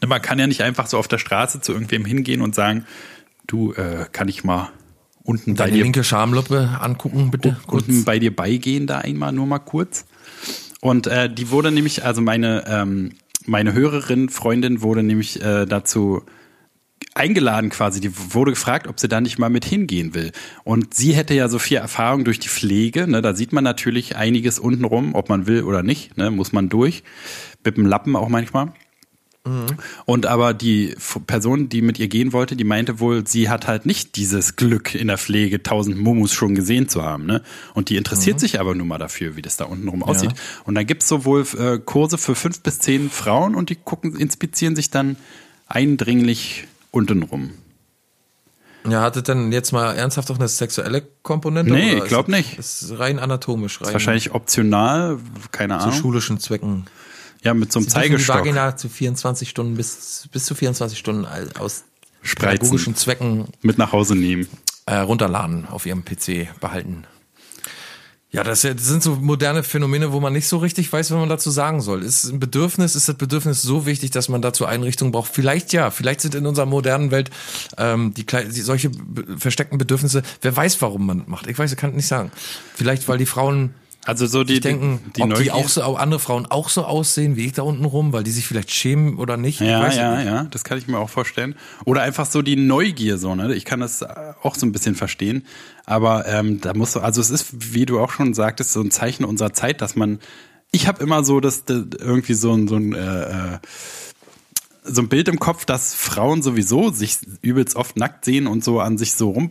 Ne, Man kann ja nicht einfach so auf der Straße zu irgendwem hingehen und sagen, du, äh, kann ich mal unten bei Deine dir linke Schamlippe angucken, bitte. Kurz. unten bei dir beigehen da einmal nur mal kurz. Und äh, die wurde nämlich, also meine, ähm, meine Hörerin, Freundin wurde nämlich äh, dazu eingeladen quasi, die wurde gefragt, ob sie da nicht mal mit hingehen will. Und sie hätte ja so viel Erfahrung durch die Pflege, ne, da sieht man natürlich einiges untenrum, ob man will oder nicht, ne, muss man durch, mit dem Lappen auch manchmal. Und aber die Person, die mit ihr gehen wollte, die meinte wohl, sie hat halt nicht dieses Glück in der Pflege, tausend Mumus schon gesehen zu haben. Ne? Und die interessiert sich aber nur mal dafür, wie das da unten rum aussieht. Und dann gibt's so wohl äh, Kurse für fünf bis zehn Frauen und die gucken, inspizieren sich dann eindringlich unten rum. Ja, hat es denn jetzt mal ernsthaft auch eine sexuelle Komponente? Nee, oder ich ist glaub es- nicht. Ist rein anatomisch, rein Ist wahrscheinlich optional, keine zu Ahnung. schulischen Zwecken. Ja, mit so einem Sie dürfen die Zeigestock. Vagina zu 24 Stunden bis, bis zu 24 Stunden aus Spreizen. pädagogischen Zwecken Mit nach Hause nehmen. äh, runterladen, auf ihrem PC behalten. Ja, das das sind so moderne Phänomene, wo man nicht so richtig weiß, was man dazu sagen soll. Ist ein Bedürfnis, ist das Bedürfnis so wichtig, dass man dazu Einrichtungen braucht? Vielleicht ja, vielleicht sind in unserer modernen Welt ähm, die, die solche versteckten Bedürfnisse. Wer weiß, warum man macht? Ich weiß, ich kann nicht sagen. Vielleicht, weil die Frauen Also so die, denken, die, die ob die auch so, andere Frauen auch so aussehen wie ich da unten rum, weil die sich vielleicht schämen oder nicht. Ich Ja, ja, nicht. ja, das kann ich mir auch vorstellen. Oder einfach so die Neugier, so, ne? Ich kann das äh, auch so ein bisschen verstehen. Aber ähm, da muss, also es ist, wie du auch schon sagtest, so ein Zeichen unserer Zeit, dass man, ich habe immer so, dass das irgendwie so ein, so ein äh, äh, so ein Bild im Kopf, dass Frauen sowieso sich übelst oft nackt sehen und so an sich so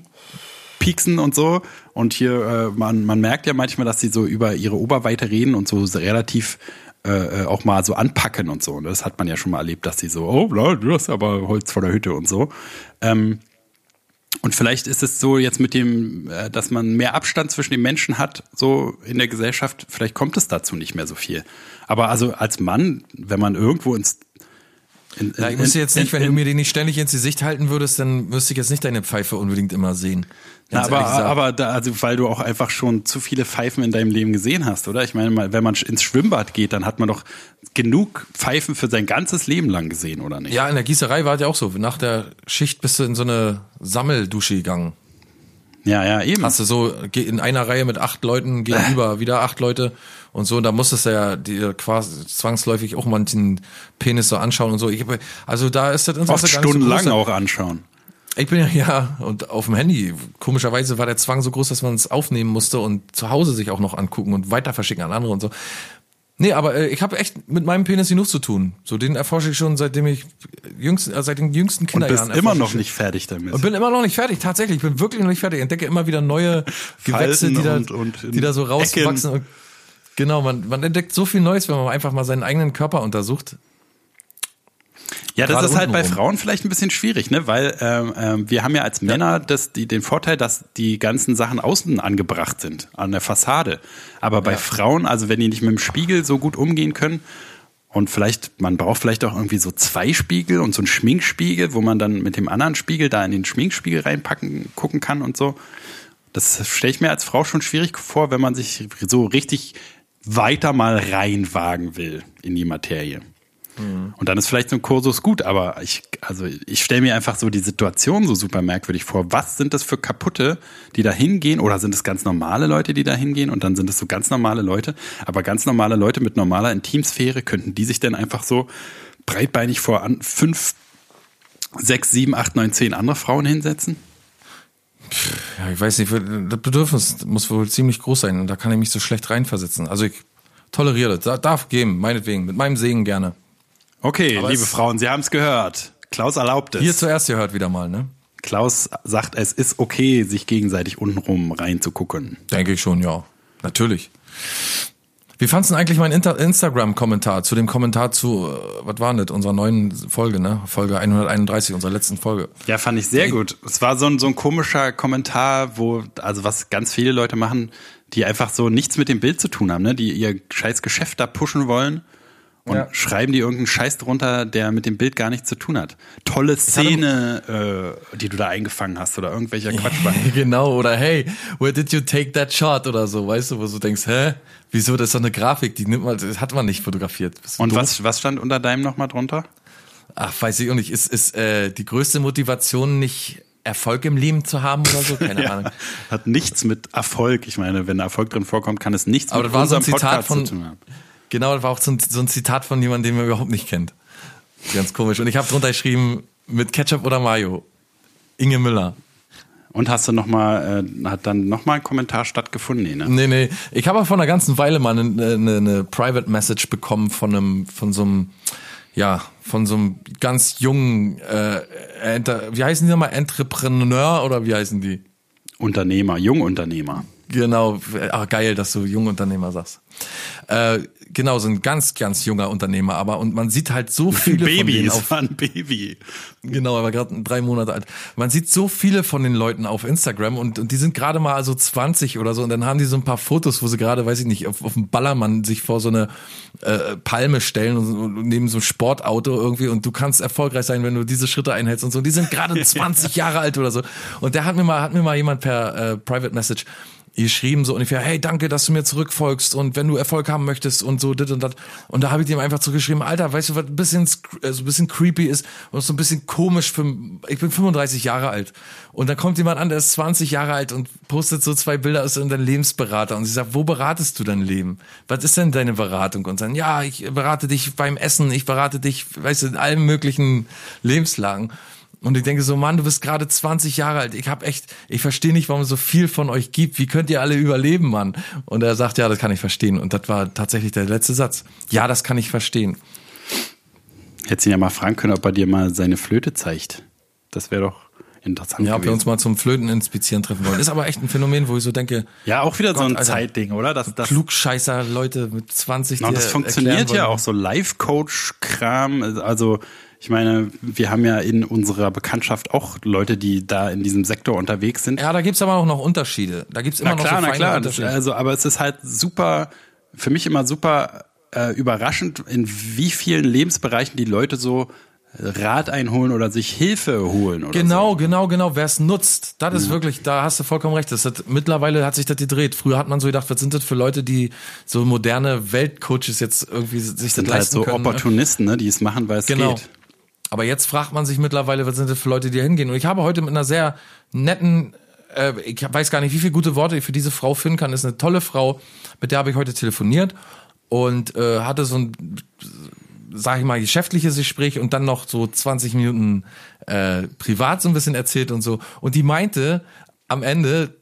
rumpieksen und so. Und hier, äh, man, man merkt ja manchmal, dass sie so über ihre Oberweite reden und so relativ äh, äh, auch mal so anpacken und so. Und das hat man ja schon mal erlebt, dass sie so, oh, du hast aber Holz vor der Hütte und so. Ähm, und vielleicht ist es so jetzt mit dem, äh, dass man mehr Abstand zwischen den Menschen hat, so in der Gesellschaft, vielleicht kommt es dazu nicht mehr so viel. Aber also als Mann, wenn man irgendwo ins in, Ja, ich in- müsste jetzt nicht, in- wenn du in- mir den nicht ständig ins Gesicht halten würdest, dann müsste ich jetzt nicht deine Pfeife unbedingt immer sehen. Ganz aber, aber da, also weil du auch einfach schon zu viele Pfeifen in deinem Leben gesehen hast, oder? Ich meine, mal, wenn man ins Schwimmbad geht, dann hat man doch genug Pfeifen für sein ganzes Leben lang gesehen, oder nicht? Ja, in der Gießerei war es ja auch so. Nach der Schicht bist du in so eine Sammeldusche gegangen. Ja, ja, eben. Hast du so in einer Reihe mit acht Leuten gegenüber wieder acht Leute und so. Und da musstest du ja dir quasi zwangsläufig auch manchen Penis so anschauen und so. Ich, hab- also da ist das Interesse Oft gar nicht so stundenlang auch anschauen. Ich bin ja, ja, und auf dem Handy. Komischerweise war der Zwang so groß, dass man es aufnehmen musste und zu Hause sich auch noch angucken und weiter verschicken an andere und so. Nee, aber äh, ich habe echt mit meinem Penis genug zu tun. So, den erforsche ich schon seitdem ich jüngst, äh, seit den jüngsten Und Kinderjahren. bist immer noch ich- nicht fertig damit. Und bin immer noch nicht fertig, tatsächlich. Ich bin wirklich noch nicht fertig. Ich entdecke immer wieder neue Gewächse, die da, und- und die da so rauswachsen. Und genau, man, man entdeckt so viel Neues, wenn man einfach mal seinen eigenen Körper untersucht. Ja, das ist halt bei. Frauen vielleicht ein bisschen schwierig, ne? Weil ähm, ähm, wir haben ja als Männer das, die, den Vorteil, dass die ganzen Sachen außen angebracht sind, an der Fassade. Aber bei Frauen, also wenn die nicht mit dem Spiegel so gut umgehen können, und vielleicht, man braucht vielleicht auch irgendwie so zwei Spiegel und so einen Schminkspiegel, wo man dann mit dem anderen Spiegel da in den Schminkspiegel reinpacken, gucken kann und so. Das stelle ich mir als Frau schon schwierig vor, wenn man sich so richtig weiter mal reinwagen will in die Materie. Und dann ist vielleicht so ein Kursus gut, aber ich, also ich stelle mir einfach so die Situation so super merkwürdig vor. Was sind das für Kaputte, die da hingehen? Oder sind es ganz normale Leute, die da hingehen? Und dann sind es so ganz normale Leute. Aber ganz normale Leute mit normaler Intimsphäre, könnten die sich denn einfach so breitbeinig vor an, fünf, sechs, sieben, acht, neun, zehn andere Frauen hinsetzen? Ja, ich weiß nicht, das Bedürfnis muss wohl ziemlich groß sein und da kann ich mich so schlecht reinversetzen. Also ich toleriere das, darf geben, meinetwegen, mit meinem Segen gerne. Okay, Aber liebe Frauen, Sie haben es gehört. Klaus erlaubt es. Hier zuerst gehört wieder mal, ne? Klaus sagt, es ist okay, sich gegenseitig untenrum reinzugucken. Denke ich schon, ja. Natürlich. Wie fandst du denn eigentlich meinen Inter Instagram-Kommentar zu dem Kommentar zu, äh, was war denn das, unserer neuen Folge, ne? Folge 131, unserer letzten Folge. Ja, fand ich sehr gut. Es war so ein, so ein komischer Kommentar, wo, also was ganz viele Leute machen, die einfach so nichts mit dem Bild zu tun haben, ne? die ihr scheiß Geschäft da pushen wollen und Ja. schreiben die irgendeinen Scheiß drunter, der mit dem Bild gar nichts zu tun hat. Tolle Szene, äh, die du da eingefangen hast oder irgendwelcher Quatsch. genau, oder hey, where did you take that shot oder so, weißt du, wo du denkst, hä? Wieso, das ist doch eine Grafik, die nimmt man, das hat man nicht fotografiert. Und doof? was, was stand unter deinem nochmal drunter? Ach, weiß ich auch nicht. Ist, ist äh, die größte Motivation nicht Erfolg im Leben zu haben oder so? Keine Ahnung. Hat nichts mit Erfolg. Ich meine, wenn Erfolg drin vorkommt, kann es nichts Aber mit das war so ein unserem Zitat Podcast von, zu tun haben. Genau, das war auch so ein, so ein Zitat von jemandem, den man überhaupt nicht kennt. Ganz komisch. Und ich habe drunter geschrieben, mit Ketchup oder Mayo. Inge Müller. Und hast du noch mal, äh, hat dann nochmal ein Kommentar stattgefunden? Nee, ne? Nee, nee. Ich habe vor einer ganzen Weile mal eine, eine, eine Private Message bekommen von einem, von so einem, ja, von so einem ganz jungen, äh, Enter, wie heißen die nochmal? Entrepreneur oder wie heißen die? Unternehmer, Jungunternehmer. Genau, ah, geil, dass du Jungunternehmer sagst. Äh, genau, so ein ganz, ganz junger Unternehmer, aber und man sieht halt so viele Baby, von denen auf, war ein Baby. Genau, er war gerade drei Monate alt. Man sieht so viele von den Leuten auf Instagram und, und die sind gerade mal so 20 oder so und dann haben die so ein paar Fotos, wo sie gerade, weiß ich nicht, auf, auf dem Ballermann sich vor so eine äh, Palme stellen und, und neben so ein Sportauto irgendwie und du kannst erfolgreich sein, wenn du diese Schritte einhältst und so. Und die sind gerade 20 Jahre alt oder so. Und der hat mir mal, hat mir mal jemand per äh, Private Message geschrieben so ungefähr, hey, danke, dass du mir zurückfolgst und wenn du Erfolg haben möchtest und so dit und dat. Und da habe ich dem einfach zurückgeschrieben, Alter, weißt du, was ein bisschen, sk- äh, so ein bisschen creepy ist und so ein bisschen komisch für, ich bin 35 Jahre alt und dann kommt jemand an, der ist 20 Jahre alt und postet so zwei Bilder aus deinem Lebensberater und sie sagt, wo beratest du dein Leben? Was ist denn deine Beratung? Und dann, ja, ich berate dich beim Essen, ich berate dich, weißt du, in allen möglichen Lebenslagen. Und ich denke so, Mann, du bist gerade 20 Jahre alt. Ich habe echt, ich verstehe nicht, warum es so viel von euch gibt. Wie könnt ihr alle überleben, Mann? Und er sagt, ja, das kann ich verstehen. Und das war tatsächlich der letzte Satz. Ja, das kann ich verstehen. Hättest ihn ja mal fragen können, ob er dir mal seine Flöte zeigt. Das wäre doch interessant Ja, ob wir gewesen. uns mal zum Flöten inspizieren treffen wollen. Ist aber echt ein Phänomen, wo ich so denke, ja, auch wieder so Gott, ein Alter. Zeitding, oder? Das, das, Klugscheißer Leute mit 20 Na, und das funktioniert ja auch so Life-Coach-Kram. Also ich meine, wir haben ja in unserer Bekanntschaft auch Leute, die da in diesem Sektor unterwegs sind. Ja, da gibt's aber auch noch Unterschiede. Da gibt's immer na noch klar, so na klar. Das, Unterschiede. also, aber es ist halt super, für mich immer super äh, überraschend, in wie vielen Lebensbereichen die Leute so Rat einholen oder sich Hilfe holen. Oder Genau, genau, genau. Wer es nutzt, das ist wirklich, da hast du vollkommen recht. Das hat, mittlerweile hat sich das gedreht. Früher hat man so gedacht, was sind das für Leute, die so moderne Weltcoaches jetzt irgendwie sich so. das sind halt leisten so können. ne? Opportunisten, ne, die es machen, weil es Genau. geht. Aber jetzt fragt man sich mittlerweile, was sind das für Leute, die da hingehen? Und ich habe heute mit einer sehr netten, äh, ich weiß gar nicht, wie viele gute Worte ich für diese Frau finden kann. Ist eine tolle Frau, mit der habe ich heute telefoniert und äh, hatte so ein, sag ich mal, geschäftliches Gespräch und dann noch so 20 Minuten äh, privat so ein bisschen erzählt und so. Und die meinte am Ende,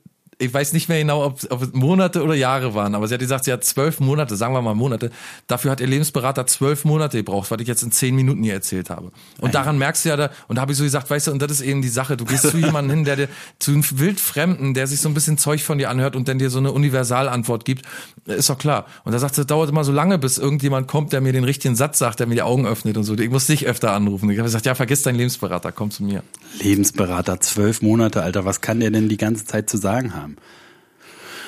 ich weiß nicht mehr genau, ob, ob es Monate oder Jahre waren, aber sie hat gesagt, sie hat zwölf Monate, sagen wir mal Monate. Dafür hat ihr Lebensberater zwölf Monate gebraucht, was ich jetzt in zehn Minuten hier erzählt habe. Und daran merkst du ja da, und da habe ich so gesagt, weißt du, und das ist eben die Sache, du gehst zu jemandem hin, der dir, zu einem Wildfremden, der sich so ein bisschen Zeug von dir anhört und dann dir so eine Universalantwort gibt, ist doch klar. Und da sagt sie, das dauert immer so lange, bis irgendjemand kommt, der mir den richtigen Satz sagt, der mir die Augen öffnet und so. Ich muss dich öfter anrufen. Ich habe gesagt, ja, vergiss deinen Lebensberater, komm zu mir. Lebensberater, zwölf Monate, Alter, was kann der denn die ganze Zeit zu sagen haben?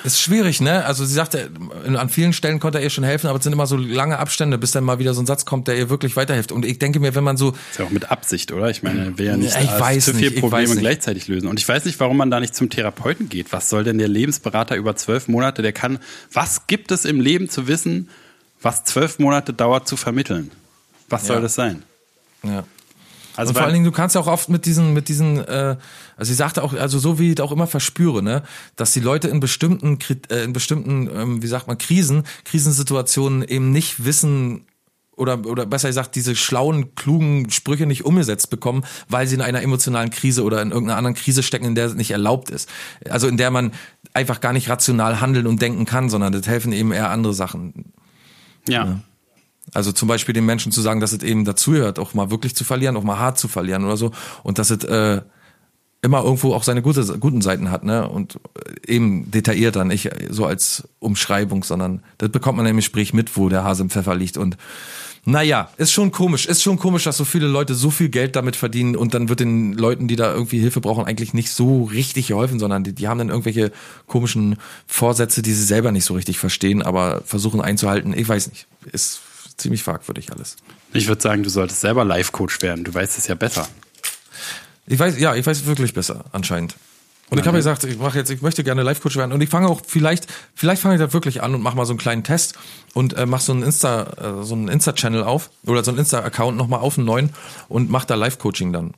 Ist schwierig, ne? Also sie sagte, an vielen Stellen konnte er ihr schon helfen, aber es sind immer so lange Abstände, bis dann mal wieder so ein Satz kommt, der ihr wirklich weiterhilft. Und ich denke mir, wenn man so, Ist ja auch mit Absicht, oder? Ich meine, er will ja nicht zu viele Probleme gleichzeitig lösen. Und ich weiß nicht, warum man da nicht zum Therapeuten geht. Was soll denn der Lebensberater über zwölf Monate, der kann, was gibt es im Leben zu wissen, was zwölf Monate dauert zu vermitteln? Was soll Ja. das sein? ja. Also und vor allen Dingen, du kannst ja auch oft mit diesen, mit diesen, äh, also sie sagte auch, also so wie ich auch immer verspüre, ne, dass die Leute in bestimmten, äh, in bestimmten, ähm, wie sagt man, Krisen, Krisensituationen eben nicht wissen oder oder besser gesagt diese schlauen, klugen Sprüche nicht umgesetzt bekommen, weil sie in einer emotionalen Krise oder in irgendeiner anderen Krise stecken, in der es nicht erlaubt ist. Also in der man einfach gar nicht rational handeln und denken kann, sondern das helfen eben eher andere Sachen. ja. Also zum Beispiel den Menschen zu sagen, dass es eben dazugehört, auch mal wirklich zu verlieren, auch mal hart zu verlieren oder so. Und dass es äh, immer irgendwo auch seine gute, guten Seiten hat, ne? Und äh, eben detaillierter, nicht so als Umschreibung, sondern das bekommt man im Gespräch mit, wo der Hase im Pfeffer liegt. Und naja, ist schon komisch, ist schon komisch, dass so viele Leute so viel Geld damit verdienen und dann wird den Leuten, die da irgendwie Hilfe brauchen, eigentlich nicht so richtig geholfen, sondern die, die haben dann irgendwelche komischen Vorsätze, die sie selber nicht so richtig verstehen, aber versuchen einzuhalten. Ich weiß nicht. Ist ziemlich fragwürdig alles. Ich würde sagen, du solltest selber Life-Coach werden. Du weißt es ja besser. Ich weiß, ja, ich weiß wirklich besser, anscheinend. Und ich habe gesagt, ich mache jetzt, ich möchte gerne Life-Coach werden und ich fange auch vielleicht, vielleicht fange ich da wirklich an und mache mal so einen kleinen Test und äh, mache so einen Insta, äh, so einen Insta-Channel auf oder so einen Insta-Account nochmal auf einen neuen und mache da Life-Coaching dann.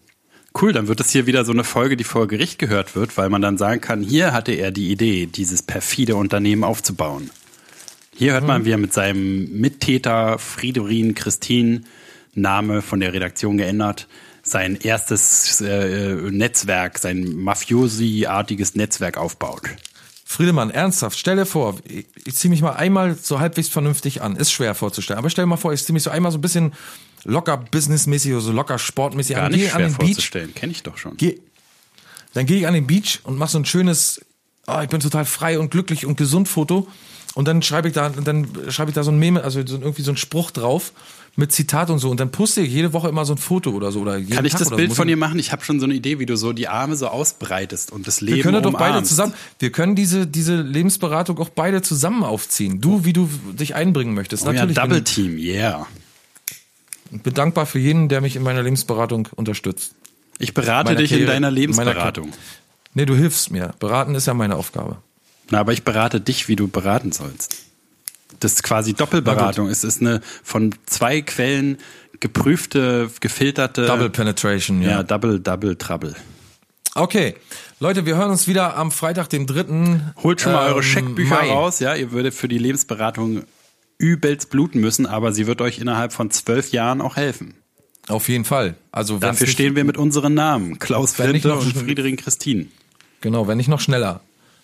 Cool, dann wird es hier wieder so eine Folge, die vor Gericht gehört wird, weil man dann sagen kann, hier hatte er die Idee, dieses perfide Unternehmen aufzubauen. Hier hört man, wie er mit seinem Mittäter Fridorin Christine, Name von der Redaktion geändert, sein erstes äh, Netzwerk, sein Mafiosi-artiges Netzwerk aufbaut. Friedemann, ernsthaft, stell dir vor, ich, ziehe mich mal einmal so halbwegs vernünftig an. Ist schwer vorzustellen. Aber stell dir mal vor, ich ziehe mich so einmal so ein bisschen locker businessmäßig oder so locker sportmäßig Gar an. nicht Gehe an schwer den Beach. vorzustellen, kenne ich doch schon. Geh, dann gehe ich an den Beach und mache so ein schönes, oh, ich bin total frei und glücklich und gesund Foto. Und dann schreibe ich da, dann schreibe ich da so ein Meme, also so, irgendwie so ein Spruch drauf mit Zitat und so. Und dann poste ich jede Woche immer so ein Foto oder so. Oder jeden Kann ich Tag das Bild so. von dir machen? Ich habe schon so eine Idee, wie du so die Arme so ausbreitest und das Leben Wir können doch beide umarmst. zusammen, wir können diese, diese Lebensberatung auch beide zusammen aufziehen. Du, wie du dich einbringen möchtest. Oh ja, Natürlich. Double bin, Team, yeah. ich bin dankbar für jeden, der mich in meiner Lebensberatung unterstützt. Ich berate Meiner dich in Karriere- deiner meiner Lebensberatung. Nee, du hilfst mir. Beraten ist ja meine Aufgabe. Na, aber ich berate dich, wie du beraten sollst. Das ist quasi Doppelberatung. Es ist eine von zwei Quellen geprüfte, gefilterte. Double Penetration, ja. Ja, Double, Double, Trouble. Okay. Leute, wir hören uns wieder am Freitag, den 3. Holt schon mal eure ähm, Scheckbücher Mai. raus, ja. Ihr würdet für die Lebensberatung übelst bluten müssen, aber sie wird euch innerhalb von zwölf Jahren auch helfen. Auf jeden Fall. Also Dafür stehen wir mit unseren Namen. Klaus Flinte und Friedrich Christine. Genau, wenn nicht noch schneller.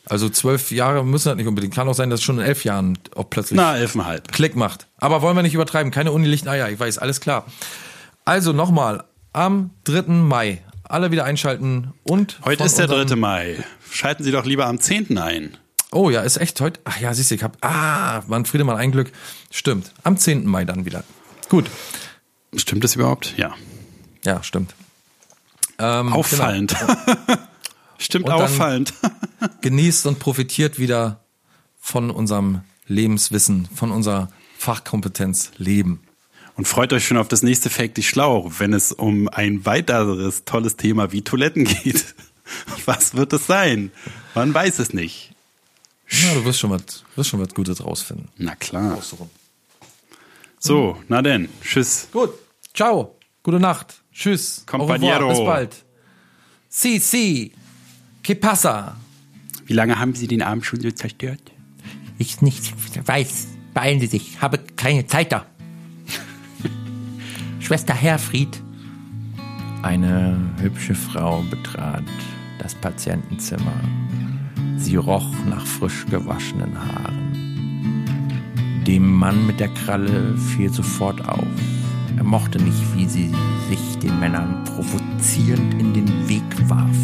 Also zwölf Jahre müssen das nicht unbedingt. Kann auch sein, dass es schon in elf Jahren auch plötzlich Na, elfenhalb. Klick macht. Aber wollen wir nicht übertreiben. Keine unlichten Eier. Ich weiß, alles klar. Also nochmal, am 3. Mai. Alle wieder einschalten und. Heute ist der unserem- 3. Mai. Schalten Sie doch lieber am 10. ein. Oh ja, ist echt heute. Ach ja, siehst du, ich hab. Ah, Mann, Friedemann, ein Glück. Stimmt. Am 10. Mai dann wieder. Gut. Stimmt das überhaupt? Ja. Ja, stimmt. Ähm, Auffallend. Genau. Stimmt, Und auffallend. Genießt und profitiert wieder von unserem Lebenswissen, von unserer Fachkompetenz Leben. Und freut euch schon auf das nächste Fake dich schlau, wenn es um ein weiteres tolles Thema wie Toiletten geht. Was wird es sein? Man weiß es nicht. Ja, du wirst schon was, wirst schon was Gutes rausfinden. Na klar. So, na denn. Tschüss. Gut. Ciao. Gute Nacht. Tschüss. Compañero. Bis bald. Si, si. Que pasa? Wie lange haben Sie den Abend schon so zerstört? Ich nicht weiß. Beeilen Sie sich. Habe keine Zeit da. Schwester Herfried. Eine hübsche Frau betrat das Patientenzimmer. Sie roch nach frisch gewaschenen Haaren. Dem Mann mit der Kralle fiel sofort auf. Er mochte nicht, wie sie sich den Männern provozierend in den Weg warf.